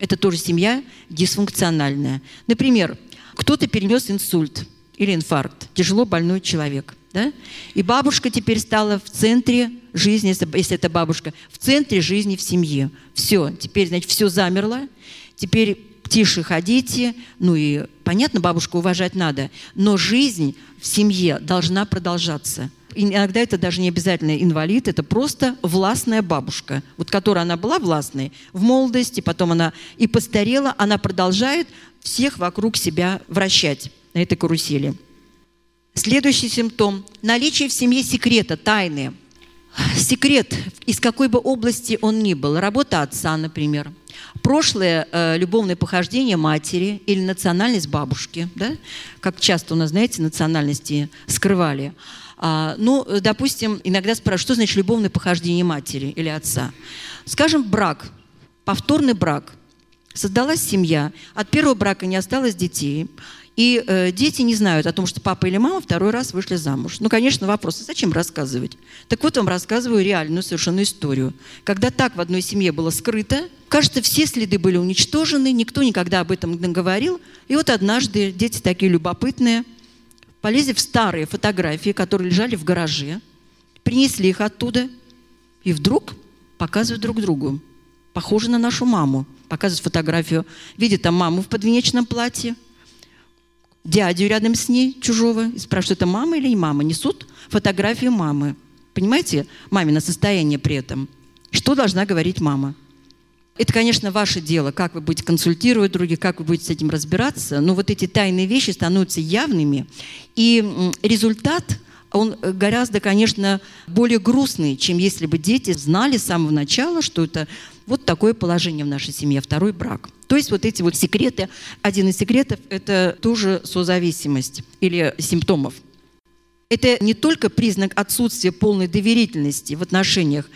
Это тоже семья дисфункциональная. Например, кто-то перенес инсульт или инфаркт, тяжело больной человек. Да? И бабушка теперь стала в центре жизни, если это бабушка, в центре жизни в семье. Все, теперь, значит, все замерло. Теперь тише ходите, ну и, понятно, бабушку уважать надо, но жизнь в семье должна продолжаться. И иногда это даже не обязательно инвалид, это просто властная бабушка, вот которая она была властной в молодости, потом она и постарела, она продолжает всех вокруг себя вращать на этой карусели. Следующий симптом – наличие в семье секрета, тайны. секрет, из какой бы области он ни был, работа отца, например, прошлое э, любовное похождение матери или национальность бабушки, да, как часто у нас, знаете, национальности скрывали. А, ну, допустим, иногда спрашивают, что значит любовное похождение матери или отца. Скажем, брак, повторный брак. Создалась семья, от первого брака не осталось детей, и э, дети не знают о том, что папа или мама второй раз вышли замуж. Ну, конечно, вопрос, а зачем рассказывать? Так вот, вам рассказываю реальную совершенно историю. Когда так в одной семье было скрыто, кажется, все следы были уничтожены, никто никогда об этом не говорил. И вот однажды дети такие любопытные, полезли в старые фотографии, которые лежали в гараже, принесли их оттуда, и вдруг показывают друг другу. Похоже на нашу маму. Показывают фотографию. Видят там маму в подвенечном платье, дядю рядом с ней, чужого, и спрашивают, это мама или не мама. Несут фотографию мамы. Понимаете, мамино состояние при этом. Что должна говорить мама? Это, конечно, ваше дело, как вы будете консультировать других, как вы будете с этим разбираться, но вот эти тайные вещи становятся явными, и результат, он гораздо, конечно, более грустный, чем если бы дети знали с самого начала, что это вот такое положение в нашей семье, второй брак. То есть вот эти вот секреты, один из секретов – это тоже созависимость или симптомов. Это не только признак отсутствия полной доверительности в отношениях,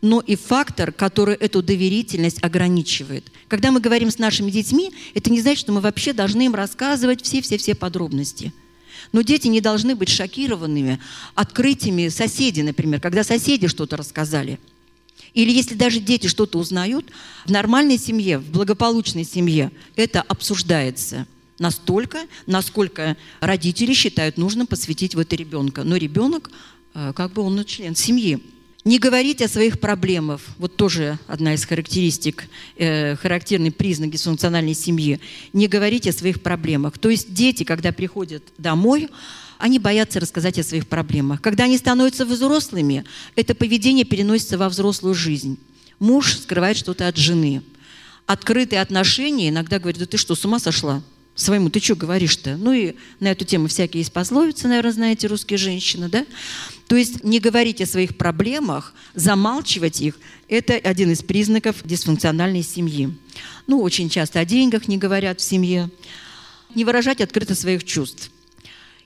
но и фактор, который эту доверительность ограничивает. Когда мы говорим с нашими детьми, это не значит, что мы вообще должны им рассказывать все-все-все подробности. Но дети не должны быть шокированными открытиями соседей, например, когда соседи что-то рассказали – или если даже дети что-то узнают, в нормальной семье, в благополучной семье это обсуждается настолько, насколько родители считают нужным посвятить в это ребенка. Но ребенок, э, как бы он член семьи. Не говорить о своих проблемах, вот тоже одна из характеристик, э, характерный признак дисфункциональной семьи. Не говорить о своих проблемах. То есть дети, когда приходят домой, они боятся рассказать о своих проблемах. Когда они становятся взрослыми, это поведение переносится во взрослую жизнь. Муж скрывает что-то от жены. Открытые отношения иногда говорят, да ты что, с ума сошла? Своему, ты что говоришь-то? Ну и на эту тему всякие есть пословицы, наверное, знаете, русские женщины, да? То есть не говорить о своих проблемах, замалчивать их – это один из признаков дисфункциональной семьи. Ну, очень часто о деньгах не говорят в семье. Не выражать открыто своих чувств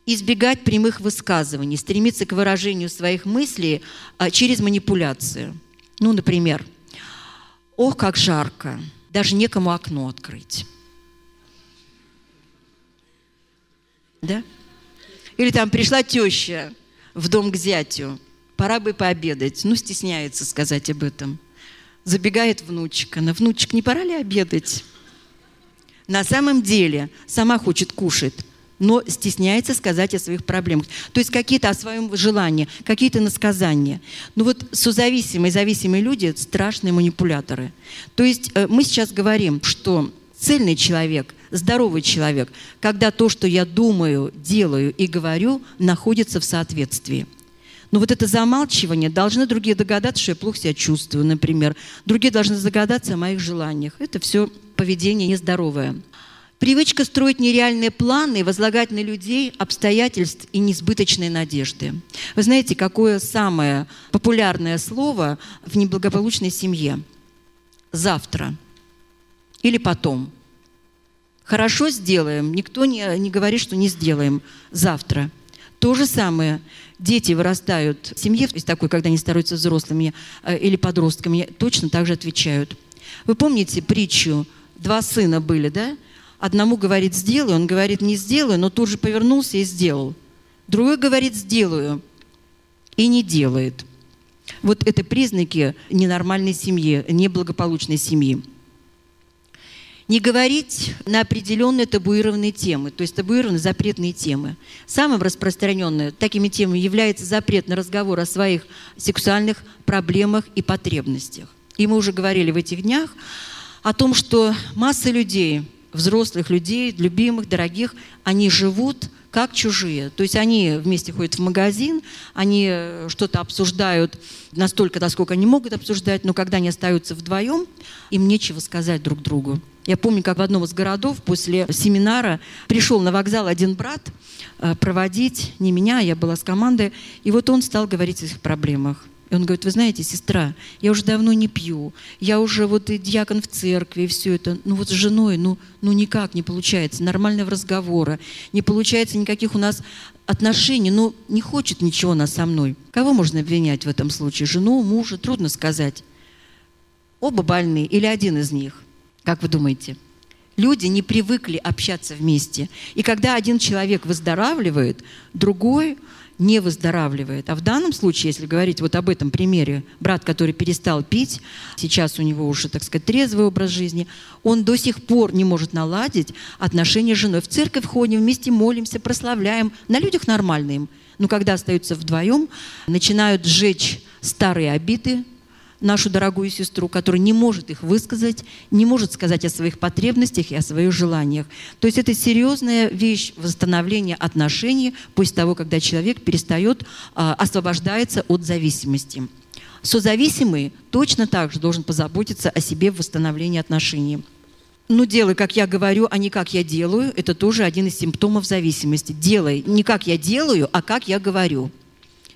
избегать прямых высказываний, стремиться к выражению своих мыслей а, через манипуляцию. Ну, например, «Ох, как жарко! Даже некому окно открыть». Да? Или там пришла теща в дом к зятю, пора бы пообедать, ну, стесняется сказать об этом. Забегает внучка, на внучек не пора ли обедать? На самом деле сама хочет кушать, но стесняется сказать о своих проблемах. То есть какие-то о своем желании, какие-то насказания. Ну вот созависимые, зависимые люди – страшные манипуляторы. То есть э, мы сейчас говорим, что цельный человек, здоровый человек, когда то, что я думаю, делаю и говорю, находится в соответствии. Но вот это замалчивание, должны другие догадаться, что я плохо себя чувствую, например. Другие должны догадаться о моих желаниях. Это все поведение нездоровое. Привычка строить нереальные планы, возлагать на людей обстоятельств и несбыточные надежды. Вы знаете, какое самое популярное слово в неблагополучной семье? Завтра или потом. Хорошо сделаем, никто не, не говорит, что не сделаем завтра. То же самое. Дети вырастают в семье, есть такой, когда они становятся взрослыми э, или подростками, точно так же отвечают. Вы помните притчу «Два сына были, да?» Одному говорит «сделаю», он говорит «не сделаю», но тут же повернулся и сделал. Другой говорит «сделаю» и не делает. Вот это признаки ненормальной семьи, неблагополучной семьи. Не говорить на определенные табуированные темы, то есть табуированные запретные темы. Самым распространенным такими темами является запрет на разговор о своих сексуальных проблемах и потребностях. И мы уже говорили в этих днях о том, что масса людей – взрослых людей, любимых, дорогих, они живут как чужие. То есть они вместе ходят в магазин, они э, что-то обсуждают настолько, насколько они могут обсуждать, но когда они остаются вдвоем, им нечего сказать друг другу. Я помню, как в одном из городов после семинара пришел на вокзал один брат э, проводить, не меня, я была с командой, и вот он стал говорить о своих проблемах. И он говорит, вы знаете, сестра, я уже давно не пью, я уже вот и дьякон в церкви, и все это, ну вот с женой, ну, ну никак не получается нормального разговора, не получается никаких у нас отношений, ну не хочет ничего она со мной. Кого можно обвинять в этом случае? Жену, мужа? Трудно сказать. Оба больные или один из них? Как вы думаете? Люди не привыкли общаться вместе. И когда один человек выздоравливает, другой не выздоравливает. А в данном случае, если говорить вот об этом примере, брат, который перестал пить, сейчас у него уже, так сказать, трезвый образ жизни, он до сих пор не может наладить отношения с женой. В церковь ходим, вместе молимся, прославляем. На людях нормально им. Но когда остаются вдвоем, начинают сжечь старые обиды, нашу дорогую сестру, которая не может их высказать, не может сказать о своих потребностях и о своих желаниях. То есть это серьезная вещь восстановления отношений после того, когда человек перестает, а, освобождается от зависимости. Созависимый точно так же должен позаботиться о себе в восстановлении отношений. Ну, делай, как я говорю, а не как я делаю, это тоже один из симптомов зависимости. Делай не как я делаю, а как я говорю.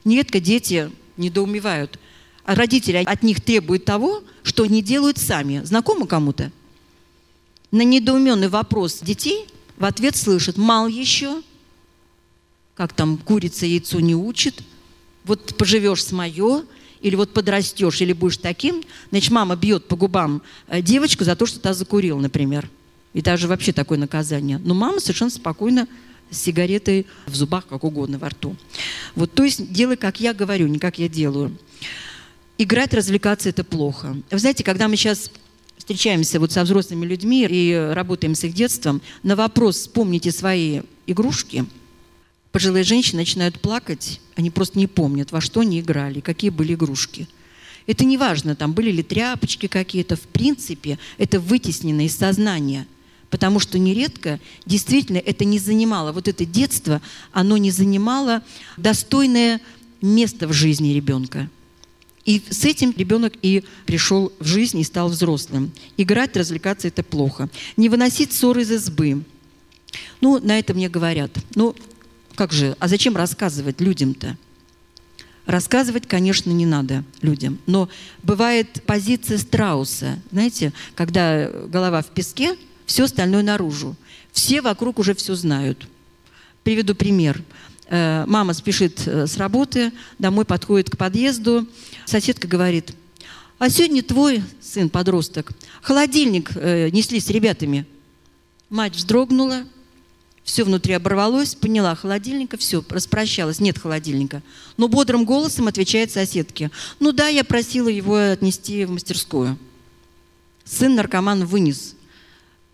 Нередко дети недоумевают – родители от них требуют того, что они делают сами. Знакомо кому-то? На недоуменный вопрос детей в ответ слышат «мал еще», как там курица яйцо не учит, вот поживешь с мое, или вот подрастешь, или будешь таким, значит, мама бьет по губам э, девочку за то, что та закурил, например. И даже вообще такое наказание. Но мама совершенно спокойно с сигаретой в зубах, как угодно, во рту. Вот, то есть делай, как я говорю, не как я делаю играть, развлекаться – это плохо. Вы знаете, когда мы сейчас встречаемся вот со взрослыми людьми и работаем с их детством, на вопрос «вспомните свои игрушки», пожилые женщины начинают плакать, они просто не помнят, во что они играли, какие были игрушки. Это не важно, там были ли тряпочки какие-то, в принципе, это вытеснено из сознания – потому что нередко действительно это не занимало, вот это детство, оно не занимало достойное место в жизни ребенка. И с этим ребенок и пришел в жизнь и стал взрослым. Играть, развлекаться – это плохо. Не выносить ссоры из избы. Ну, на это мне говорят. Ну, как же, а зачем рассказывать людям-то? Рассказывать, конечно, не надо людям. Но бывает позиция страуса. Знаете, когда голова в песке, все остальное наружу. Все вокруг уже все знают. Приведу пример. Э, мама спешит э, с работы, домой подходит к подъезду. Соседка говорит, а сегодня твой сын, подросток, холодильник э, несли с ребятами. Мать вздрогнула, все внутри оборвалось, поняла холодильника, все, распрощалась, нет холодильника. Но бодрым голосом отвечает соседке, ну да, я просила его отнести в мастерскую. Сын наркоман вынес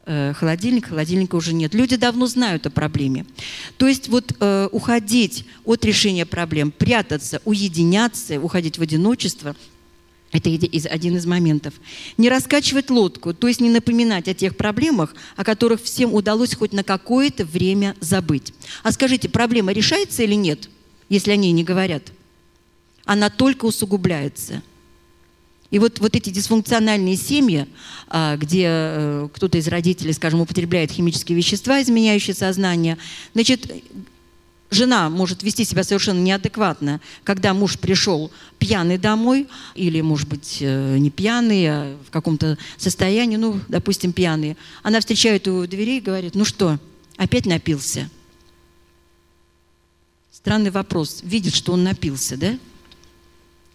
холодильник, холодильника уже нет. Люди давно знают о проблеме. То есть вот э, уходить от решения проблем, прятаться, уединяться, уходить в одиночество – это один из моментов. Не раскачивать лодку, то есть не напоминать о тех проблемах, о которых всем удалось хоть на какое-то время забыть. А скажите, проблема решается или нет, если о ней не говорят? Она только усугубляется – и вот, вот эти дисфункциональные семьи, а, где э, кто-то из родителей, скажем, употребляет химические вещества, изменяющие сознание, значит, жена может вести себя совершенно неадекватно, когда муж пришел пьяный домой, или, может быть, э, не пьяный, а в каком-то состоянии, ну, допустим, пьяный. Она встречает его у дверей и говорит, ну что, опять напился? Странный вопрос. Видит, что он напился, да?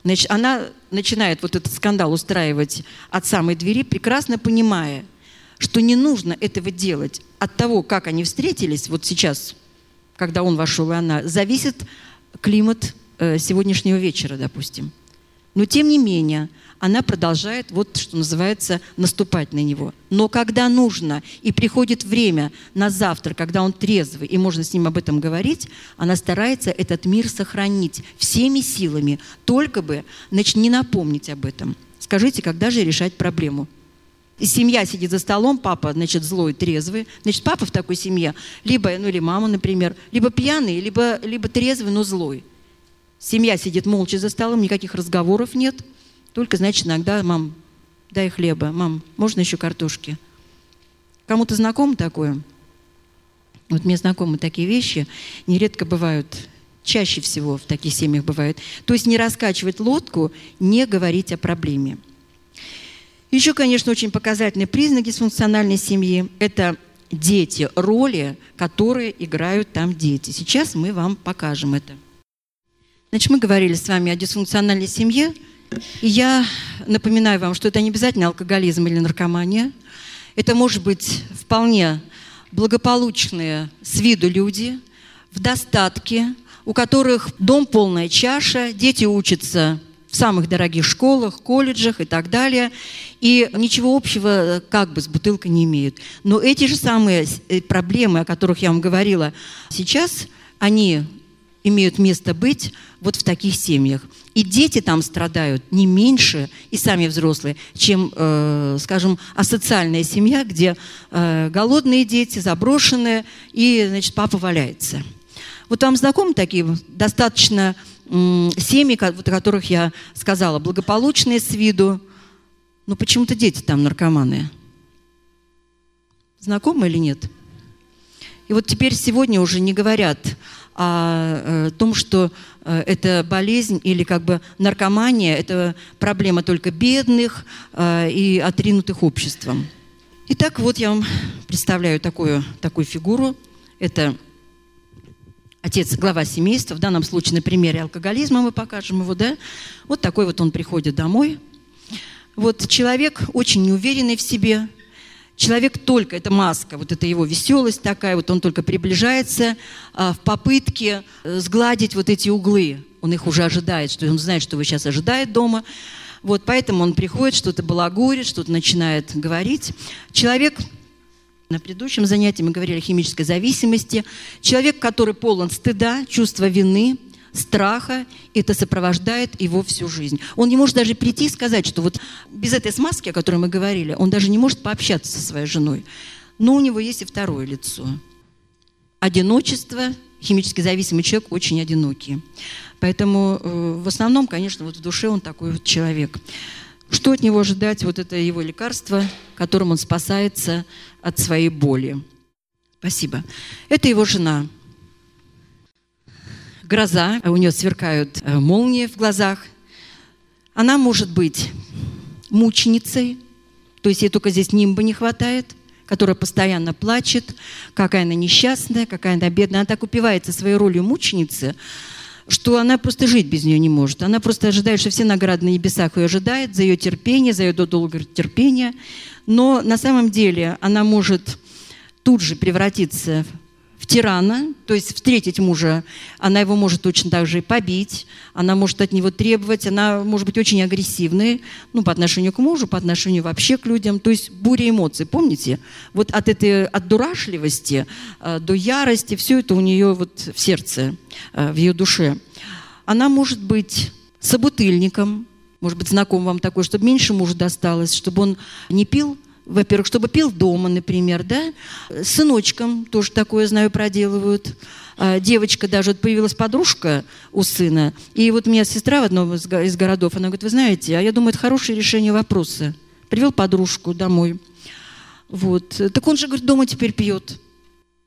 Значит, она начинает вот этот скандал устраивать от самой двери, прекрасно понимая, что не нужно этого делать. От того, как они встретились, вот сейчас, когда он вошел и она, зависит климат э, сегодняшнего вечера, допустим. Но тем не менее, она продолжает, вот что называется, наступать на него. Но когда нужно и приходит время на завтра, когда он трезвый, и можно с ним об этом говорить, она старается этот мир сохранить всеми силами, только бы значит, не напомнить об этом. Скажите, когда же решать проблему? семья сидит за столом, папа, значит, злой, трезвый. Значит, папа в такой семье, либо, ну или мама, например, либо пьяный, либо, либо трезвый, но злой. Семья сидит молча за столом, никаких разговоров нет – только, значит, иногда, мам, дай хлеба, мам, можно еще картошки? Кому-то знакомо такое? Вот мне знакомы такие вещи, нередко бывают Чаще всего в таких семьях бывает. То есть не раскачивать лодку, не говорить о проблеме. Еще, конечно, очень показательный признак дисфункциональной семьи – это дети, роли, которые играют там дети. Сейчас мы вам покажем это. Значит, мы говорили с вами о дисфункциональной семье, я напоминаю вам, что это не обязательно алкоголизм или наркомания. Это может быть вполне благополучные с виду люди, в достатке, у которых дом полная чаша, дети учатся в самых дорогих школах, колледжах и так далее, и ничего общего э, как бы с бутылкой не имеют. Но эти же самые э, проблемы, о которых я вам говорила сейчас, они имеют место быть вот в таких семьях. И дети там страдают не меньше, и сами взрослые, чем, э, скажем, асоциальная семья, где э, голодные дети, заброшенные, и, значит, папа валяется. Вот вам знакомы такие достаточно семьи, о которых я сказала, благополучные с виду, но почему-то дети там наркоманы. Знакомы или нет? И вот теперь сегодня уже не говорят о, о том, что э, это болезнь или как бы наркомания, это проблема только бедных э, и отринутых обществом. Итак, вот я вам представляю такую, такую фигуру. Это отец, глава семейства, в данном случае на примере алкоголизма мы покажем его, да, вот такой вот он приходит домой. Вот человек очень неуверенный в себе, человек только, это маска, вот это его веселость такая, вот он только приближается а, в попытке э, сгладить вот эти углы. Он их уже ожидает, что он знает, что его сейчас ожидает дома. Вот поэтому он приходит, что-то балагурит, что-то начинает говорить. Человек на предыдущем занятии мы говорили о химической зависимости. Человек, который полон стыда, чувства вины, страха, это сопровождает его всю жизнь. Он не может даже прийти и сказать, что вот без этой смазки, о которой мы говорили, он даже не может пообщаться со своей женой. Но у него есть и второе лицо. Одиночество, химически зависимый человек очень одинокий. Поэтому э, в основном, конечно, вот в душе он такой вот человек. Что от него ожидать? Вот это его лекарство, которым он спасается от своей боли. Спасибо. Это его жена. Гроза, у нее сверкают э, молнии в глазах. Она может быть мученицей, то есть ей только здесь нимба не хватает, которая постоянно плачет, какая она несчастная, какая она бедная. Она так упивается своей ролью мученицы, что она просто жить без нее не может. Она просто ожидает, что все награды на небесах ее ожидают за ее терпение, за ее долгое терпение. Но на самом деле она может тут же превратиться тирана, то есть встретить мужа, она его может точно так же и побить, она может от него требовать, она может быть очень агрессивной, ну, по отношению к мужу, по отношению вообще к людям, то есть буря эмоций, помните? Вот от этой, от дурашливости э, до ярости, все это у нее вот в сердце, э, в ее душе. Она может быть собутыльником, может быть, знаком вам такой, чтобы меньше мужу досталось, чтобы он не пил во-первых, чтобы пил дома, например, да, с сыночком тоже такое, знаю, проделывают. А, девочка, даже вот появилась подружка у сына, и вот у меня сестра в одном из городов, она говорит, вы знаете, а я думаю, это хорошее решение вопроса. Привел подружку домой. Вот. Так он же, говорит, дома теперь пьет.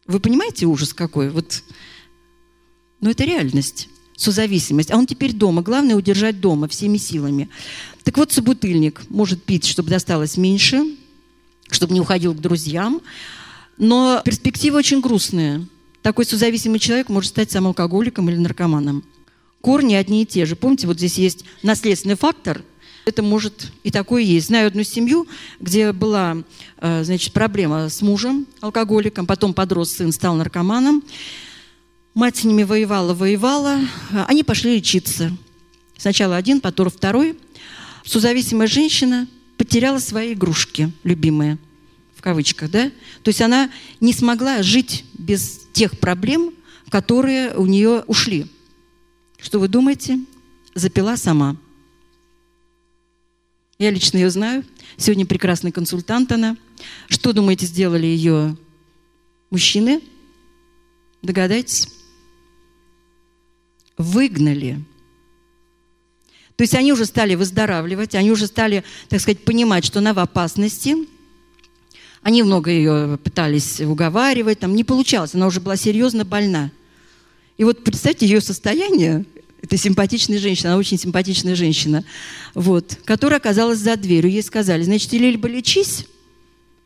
Вы понимаете ужас какой? Вот. Но это реальность, созависимость. А он теперь дома. Главное удержать дома всеми силами. Так вот, собутыльник может пить, чтобы досталось меньше – чтобы не уходил к друзьям. Но перспективы очень грустные. Такой созависимый человек может стать сам алкоголиком или наркоманом. Корни одни и те же. Помните, вот здесь есть наследственный фактор. Это может и такое есть. Знаю одну семью, где была э, значит, проблема с мужем, алкоголиком, потом подрос сын, стал наркоманом. Мать с ними воевала, воевала. Они пошли лечиться. Сначала один, потом второй. Созависимая женщина – потеряла свои игрушки любимые, в кавычках, да? То есть она не смогла жить без тех проблем, которые у нее ушли. Что вы думаете? Запила сама. Я лично ее знаю. Сегодня прекрасный консультант она. Что, думаете, сделали ее мужчины? Догадайтесь? Выгнали. То есть они уже стали выздоравливать, они уже стали, так сказать, понимать, что она в опасности. Они много ее пытались уговаривать, там не получалось, она уже была серьезно больна. И вот представьте ее состояние, это симпатичная женщина, она очень симпатичная женщина, вот, которая оказалась за дверью. Ей сказали, значит, или либо лечись,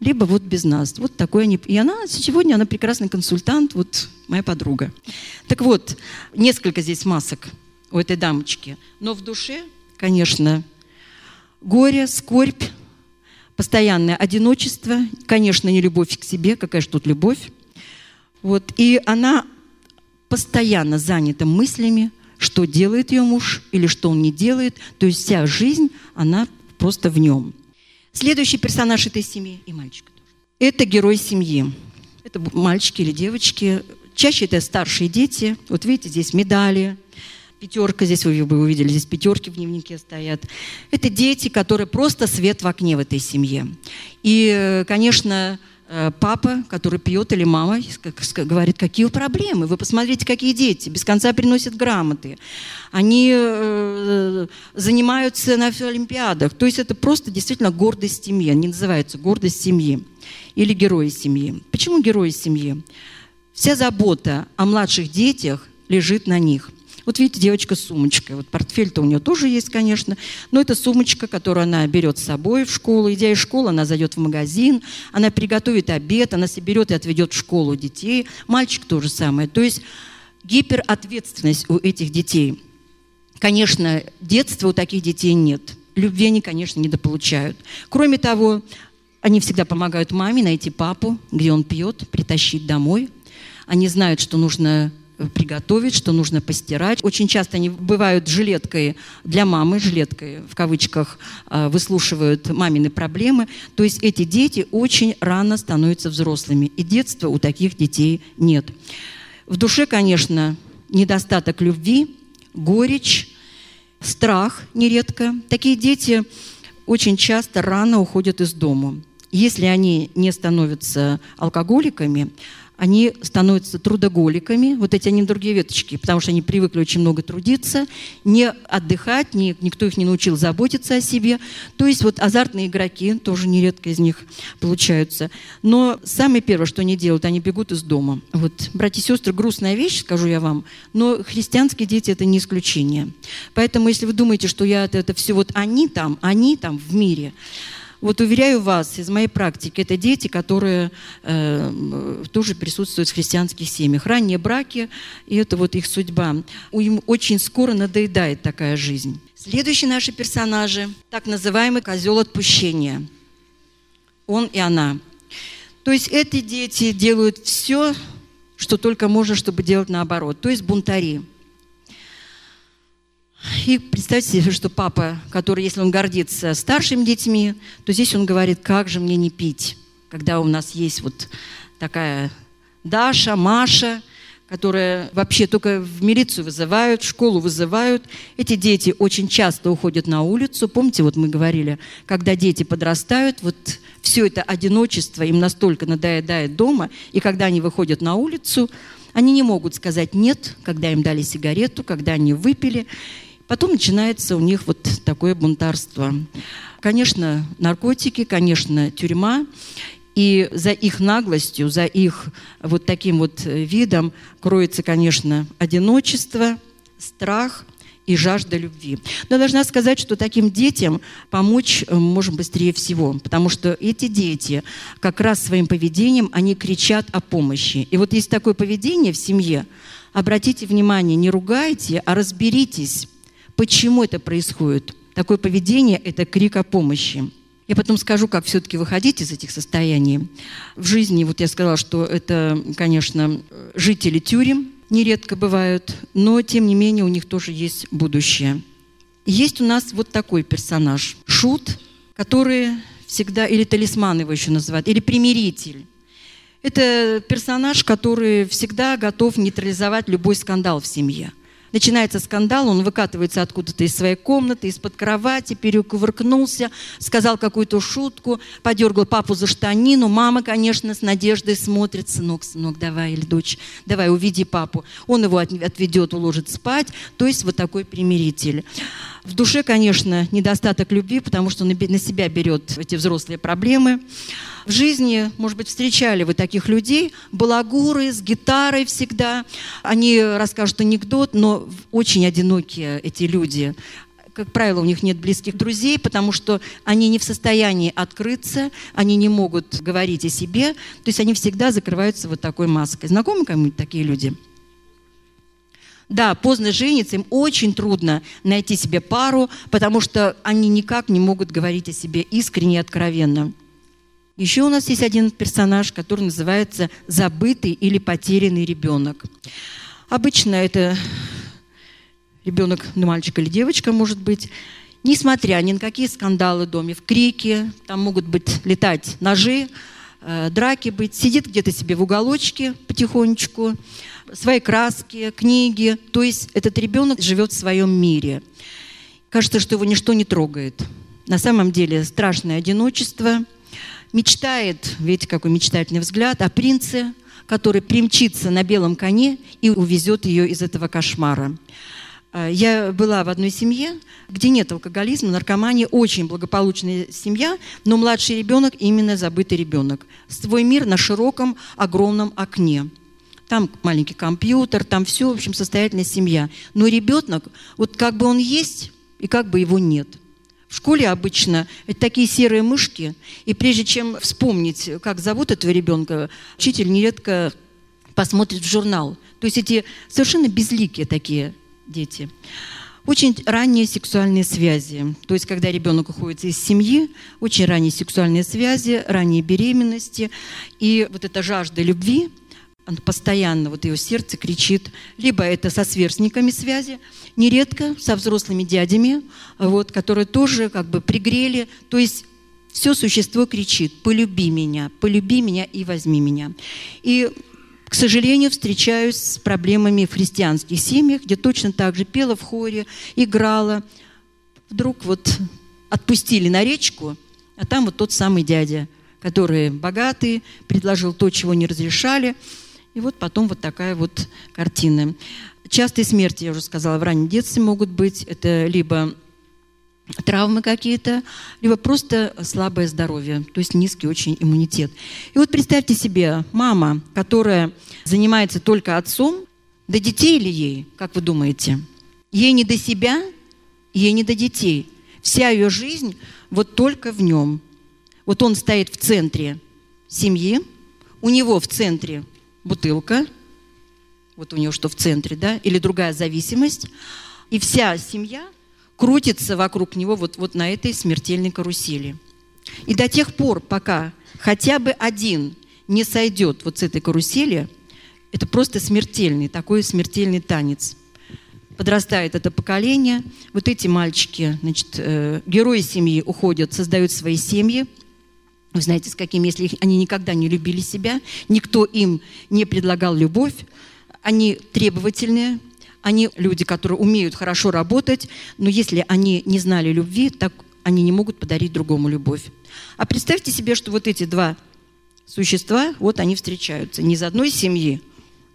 либо вот без нас. Вот такой они. И она сегодня, она прекрасный консультант, вот моя подруга. Так вот, несколько здесь масок у этой дамочки. Но в душе, конечно, горе, скорбь, постоянное одиночество, конечно, не любовь к себе, какая же тут любовь. Вот. И она постоянно занята мыслями, что делает ее муж или что он не делает. То есть вся жизнь, она просто в нем. Следующий персонаж этой семьи и мальчик тоже. Это герой семьи. Это мальчики или девочки. Чаще это старшие дети. Вот видите, здесь медали, пятерка, здесь вы бы увидели, здесь пятерки в дневнике стоят. Это дети, которые просто свет в окне в этой семье. И, конечно, Э, папа, который пьет, или мама говорит, какие проблемы, вы посмотрите, какие дети, без конца приносят грамоты, они э, занимаются на олимпиадах. То есть это просто действительно гордость семьи, они называются гордость семьи или герои семьи. Почему герои семьи? Вся забота о младших детях лежит на них – вот видите, девочка с сумочкой. Вот портфель-то у нее тоже есть, конечно. Но это сумочка, которую она берет с собой в школу. Идя из школы, она зайдет в магазин, она приготовит обед, она соберет и отведет в школу детей. Мальчик то же самое. То есть гиперответственность у этих детей. Конечно, детства у таких детей нет. Любви они, конечно, недополучают. Кроме того, они всегда помогают маме найти папу, где он пьет, притащить домой. Они знают, что нужно приготовить, что нужно постирать. Очень часто они бывают жилеткой для мамы, жилеткой в кавычках, а, выслушивают мамины проблемы. То есть эти дети очень рано становятся взрослыми, и детства у таких детей нет. В душе, конечно, недостаток любви, горечь, страх нередко. Такие дети очень часто рано уходят из дома. Если они не становятся алкоголиками, они становятся трудоголиками, вот эти они другие веточки, потому что они привыкли очень много трудиться, не отдыхать, не, никто их не научил заботиться о себе. То есть вот азартные игроки, тоже нередко из них получаются. Но самое первое, что они делают, они бегут из дома. Вот, братья и сестры, грустная вещь, скажу я вам, но христианские дети это не исключение. Поэтому если вы думаете, что я это, это все вот они там, они там в мире, вот уверяю вас, из моей практики, это дети, которые э, тоже присутствуют в христианских семьях. Ранние браки, и это вот их судьба. Им очень скоро надоедает такая жизнь. Следующие наши персонажи, так называемый козел отпущения. Он и она. То есть эти дети делают все, что только можно, чтобы делать наоборот. То есть бунтари. И представьте себе, что папа, который, если он гордится старшими детьми, то здесь он говорит, как же мне не пить, когда у нас есть вот такая Даша, Маша, которые вообще только в милицию вызывают, в школу вызывают. Эти дети очень часто уходят на улицу. Помните, вот мы говорили, когда дети подрастают, вот все это одиночество им настолько надоедает дома, и когда они выходят на улицу, они не могут сказать «нет», когда им дали сигарету, когда они выпили. Потом начинается у них вот такое бунтарство. Конечно, наркотики, конечно, тюрьма. И за их наглостью, за их вот таким вот видом кроется, конечно, одиночество, страх и жажда любви. Но должна сказать, что таким детям помочь э, можем быстрее всего, потому что эти дети как раз своим поведением, они кричат о помощи. И вот есть такое поведение в семье, обратите внимание, не ругайте, а разберитесь, Почему это происходит? Такое поведение – это крик о помощи. Я потом скажу, как все-таки выходить из этих состояний. В жизни, вот я сказала, что это, конечно, жители тюрем нередко бывают, но, тем не менее, у них тоже есть будущее. Есть у нас вот такой персонаж – Шут, который всегда, или талисман его еще называют, или примиритель. Это персонаж, который всегда готов нейтрализовать любой скандал в семье – Начинается скандал, он выкатывается откуда-то из своей комнаты, из-под кровати, перекувыркнулся, сказал какую-то шутку, подергал папу за штанину. Мама, конечно, с надеждой смотрит, сынок, сынок, давай, или дочь, давай, уведи папу. Он его отведет, уложит спать. То есть вот такой примиритель. В душе, конечно, недостаток любви, потому что он на себя берет эти взрослые проблемы. В жизни, может быть, встречали вы таких людей, балагуры с гитарой всегда. Они расскажут анекдот, но очень одинокие эти люди как правило, у них нет близких друзей, потому что они не в состоянии открыться, они не могут говорить о себе, то есть они всегда закрываются вот такой маской. Знакомы кому-нибудь такие люди? Да, поздно жениться, им очень трудно найти себе пару, потому что они никак не могут говорить о себе искренне и откровенно. Еще у нас есть один персонаж, который называется «забытый или потерянный ребенок». Обычно это ребенок, ну, мальчик или девочка, может быть, несмотря ни на какие скандалы в доме, в крике, там могут быть летать ножи, э, драки быть, сидит где-то себе в уголочке потихонечку, свои краски, книги. То есть этот ребенок живет в своем мире. Кажется, что его ничто не трогает. На самом деле страшное одиночество – мечтает, видите, какой мечтательный взгляд, о принце, который примчится на белом коне и увезет ее из этого кошмара. А, я была в одной семье, где нет алкоголизма, наркомании, очень благополучная семья, но младший ребенок именно забытый ребенок. Свой мир на широком, огромном окне. Там маленький компьютер, там все, в общем, состоятельная семья. Но ребенок, вот как бы он есть, и как бы его нет – в школе обычно это такие серые мышки, и прежде чем вспомнить, как зовут этого ребенка, учитель нередко посмотрит в журнал. То есть эти совершенно безликие такие дети. Очень ранние сексуальные связи. То есть, когда ребенок уходит из семьи, очень ранние сексуальные связи, ранние беременности. И вот эта жажда любви, она постоянно, вот ее сердце кричит, либо это со сверстниками связи, нередко со взрослыми дядями, вот, которые тоже как бы пригрели, то есть все существо кричит, полюби меня, полюби меня и возьми меня. И к сожалению, встречаюсь с проблемами в христианских семьях, где точно так же пела в хоре, играла. Вдруг вот отпустили на речку, а там вот тот самый дядя, который богатый, предложил то, чего не разрешали – и вот потом вот такая вот картина. Частые смерти, я уже сказала, в раннем детстве могут быть. Это либо травмы какие-то, либо просто слабое здоровье, то есть низкий очень иммунитет. И вот представьте себе, мама, которая занимается только отцом, до детей или ей, как вы думаете? Ей не до себя, ей не до детей. Вся ее жизнь вот только в нем. Вот он стоит в центре семьи, у него в центре бутылка, вот у нее что в центре, да, или другая зависимость, и вся семья крутится вокруг него вот, вот на этой смертельной карусели. И до тех пор, пока хотя бы один не сойдет вот с этой карусели, это просто смертельный, такой смертельный танец. Подрастает это поколение, вот эти мальчики, значит, э, герои семьи уходят, создают свои семьи – вы знаете, с какими, если они никогда не любили себя, никто им не предлагал любовь, они требовательные, они люди, которые умеют хорошо работать, но если они не знали любви, так они не могут подарить другому любовь. А представьте себе, что вот эти два существа, вот они встречаются. Не из одной семьи,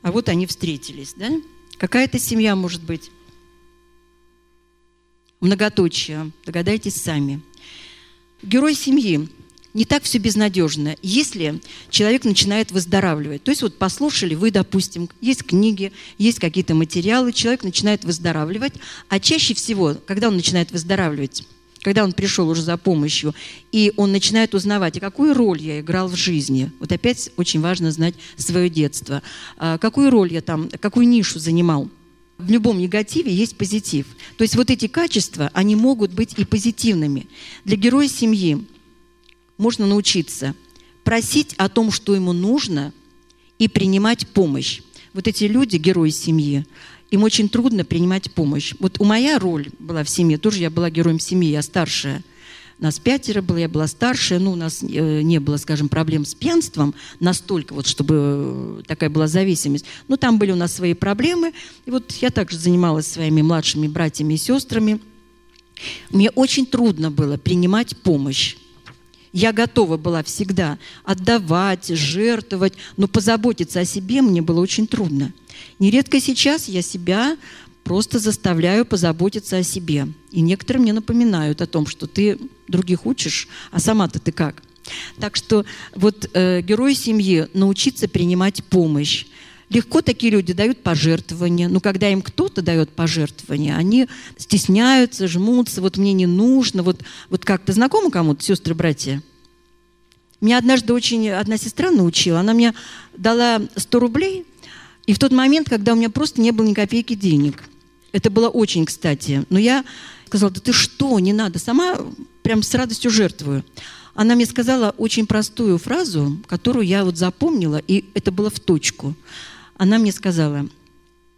а вот они встретились. Да? Какая-то семья может быть. Многоточие. Догадайтесь сами. Герой семьи не так все безнадежно, если человек начинает выздоравливать. То есть вот послушали вы, допустим, есть книги, есть какие-то материалы, человек начинает выздоравливать, а чаще всего, когда он начинает выздоравливать, когда он пришел уже за помощью, и он начинает узнавать, а какую роль я играл в жизни. Вот опять очень важно знать свое детство. А какую роль я там, какую нишу занимал. В любом негативе есть позитив. То есть вот эти качества, они могут быть и позитивными. Для героя семьи можно научиться просить о том, что ему нужно, и принимать помощь. Вот эти люди, герои семьи, им очень трудно принимать помощь. Вот у моя роль была в семье, тоже я была героем семьи, я старшая. Нас пятеро было, я была старшая, ну, у нас э, не было, скажем, проблем с пьянством настолько, вот, чтобы э, такая была зависимость. Но там были у нас свои проблемы. И вот я также занималась своими младшими братьями и сестрами. Мне очень трудно было принимать помощь. Я готова была всегда отдавать, жертвовать, но позаботиться о себе мне было очень трудно. Нередко сейчас я себя просто заставляю позаботиться о себе. И некоторые мне напоминают о том, что ты других учишь, а сама-то ты как. Так что вот э, герой семьи научиться принимать помощь. Легко такие люди дают пожертвования. Но когда им кто-то дает пожертвования, они стесняются, жмутся. Вот мне не нужно. Вот, вот как-то знакомо кому-то, сестры, братья? Меня однажды очень одна сестра научила. Она мне дала 100 рублей. И в тот момент, когда у меня просто не было ни копейки денег – это было очень кстати. Но я сказала, да ты что, не надо, сама прям с радостью жертвую. Она мне сказала очень простую фразу, которую я вот запомнила, и это было в точку. Она мне сказала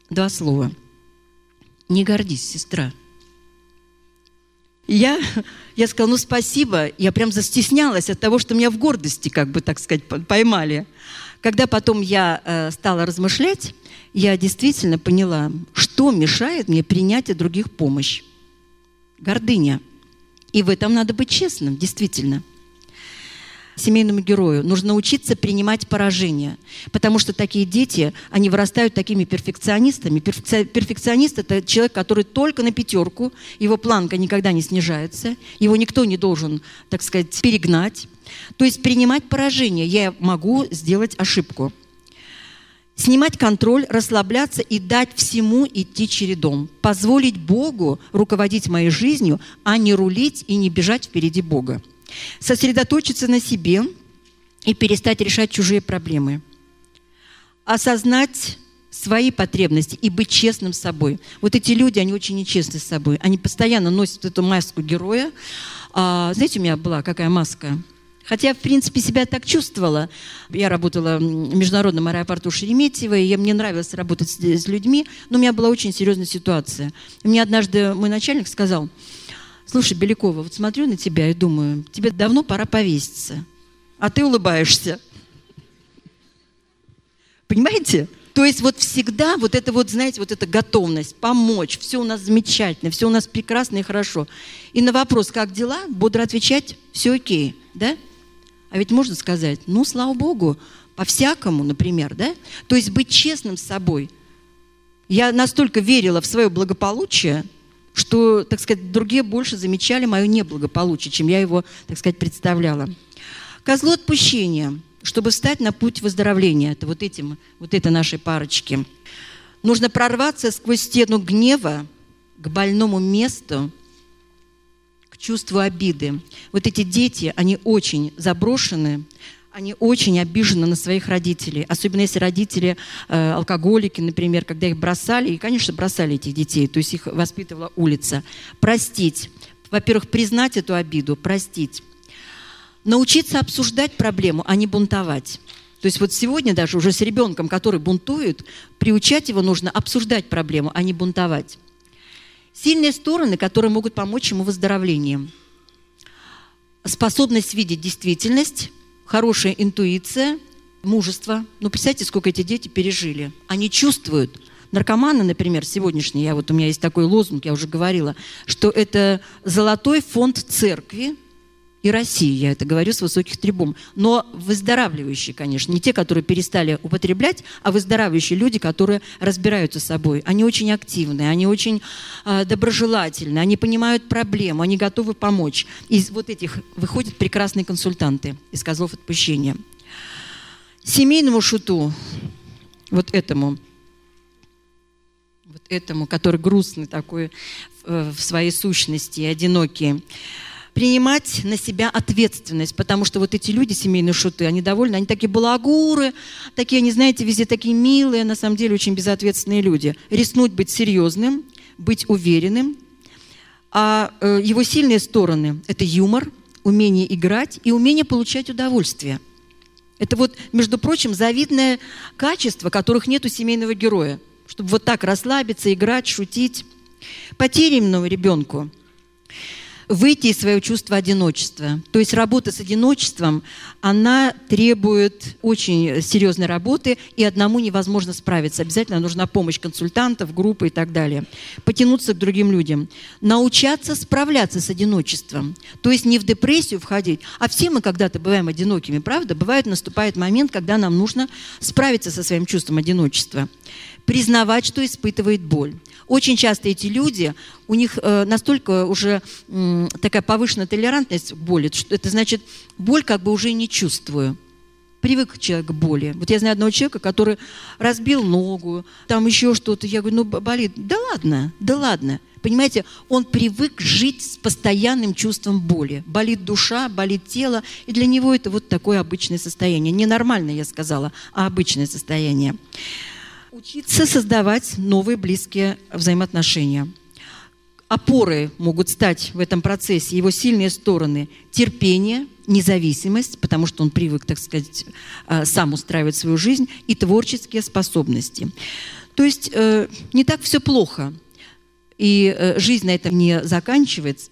два слова. Не гордись, сестра. я, я сказала, ну спасибо. Я прям застеснялась от того, что меня в гордости, как бы, так сказать, поймали. Когда потом я э, стала размышлять, я действительно поняла, что мешает мне принять от других помощь. Гордыня. И в этом надо быть честным, действительно. Семейному герою нужно учиться принимать поражение, потому что такие дети, они вырастают такими перфекционистами. Перфекционист – это человек, который только на пятерку, его планка никогда не снижается, его никто не должен, так сказать, перегнать. То есть принимать поражение. Я могу сделать ошибку – Снимать контроль, расслабляться и дать всему идти чередом. Позволить Богу руководить моей жизнью, а не рулить и не бежать впереди Бога. Сосредоточиться на себе и перестать решать чужие проблемы. Осознать свои потребности и быть честным с собой. Вот эти люди, они очень нечестны с собой. Они постоянно носят эту маску героя. А, знаете, у меня была какая маска? Хотя, в принципе, себя так чувствовала. Я работала в международном аэропорту Шереметьево, и мне нравилось работать с, с людьми, но у меня была очень серьезная ситуация. Мне однажды мой начальник сказал, слушай, Белякова, вот смотрю на тебя и думаю, тебе давно пора повеситься, а ты улыбаешься. Понимаете? То есть вот всегда вот это вот, знаете, вот эта готовность помочь, все у нас замечательно, все у нас прекрасно и хорошо. И на вопрос, как дела, бодро отвечать, все окей, да? А ведь можно сказать, ну, слава Богу, по-всякому, например, да? То есть быть честным с собой. Я настолько верила в свое благополучие, что, так сказать, другие больше замечали мое неблагополучие, чем я его, так сказать, представляла. Козлу отпущения, чтобы встать на путь выздоровления, это вот этим, вот это нашей парочки. Нужно прорваться сквозь стену гнева к больному месту чувству обиды. Вот эти дети, они очень заброшены, они очень обижены на своих родителей, особенно если родители э, алкоголики, например, когда их бросали, и, конечно, бросали этих детей, то есть их воспитывала улица. Простить. Во-первых, признать эту обиду, простить. Научиться обсуждать проблему, а не бунтовать. То есть вот сегодня даже уже с ребенком, который бунтует, приучать его нужно обсуждать проблему, а не бунтовать. Сильные стороны, которые могут помочь ему в выздоровлении. Способность видеть действительность, хорошая интуиция, мужество. Ну, представьте, сколько эти дети пережили. Они чувствуют. Наркоманы, например, сегодняшние, я вот у меня есть такой лозунг, я уже говорила, что это золотой фонд церкви, и России, я это говорю с высоких трибун. Но выздоравливающие, конечно, не те, которые перестали употреблять, а выздоравливающие люди, которые разбираются с собой. Они очень активны, они очень э, доброжелательны, они понимают проблему, они готовы помочь. Из вот этих выходят прекрасные консультанты из козлов отпущения. Семейному шуту, вот этому, вот этому, который грустный такой в своей сущности, одинокий, принимать на себя ответственность, потому что вот эти люди, семейные шуты, они довольны, они такие балагуры, такие, они, знаете, везде такие милые, на самом деле очень безответственные люди. Рискнуть быть серьезным, быть уверенным. А э, его сильные стороны – это юмор, умение играть и умение получать удовольствие. Это вот, между прочим, завидное качество, которых нет у семейного героя. Чтобы вот так расслабиться, играть, шутить. Потерянному ребенку выйти из своего чувства одиночества. То есть работа с одиночеством, она требует очень серьезной работы, и одному невозможно справиться. Обязательно нужна помощь консультантов, группы и так далее. Потянуться к другим людям. Научаться справляться с одиночеством. То есть не в депрессию входить, а все мы когда-то бываем одинокими, правда? Бывает, наступает момент, когда нам нужно справиться со своим чувством одиночества. Признавать, что испытывает боль. Очень часто эти люди, у них э, настолько уже такая повышенная толерантность к боли, что это значит, боль как бы уже не чувствую. Привык человек к боли. Вот я знаю одного человека, который разбил ногу, там еще что-то. Я говорю, ну болит. Да ладно, да ладно. Понимаете, он привык жить с постоянным чувством боли. Болит душа, болит тело, и для него это вот такое обычное состояние. Не нормальное, я сказала, а обычное состояние. Учиться создавать новые близкие взаимоотношения. Опоры могут стать в этом процессе его сильные стороны – терпение, независимость, потому что он привык, так сказать, э, сам устраивать свою жизнь, и творческие способности. То есть э, не так все плохо, и э, жизнь на этом не заканчивается.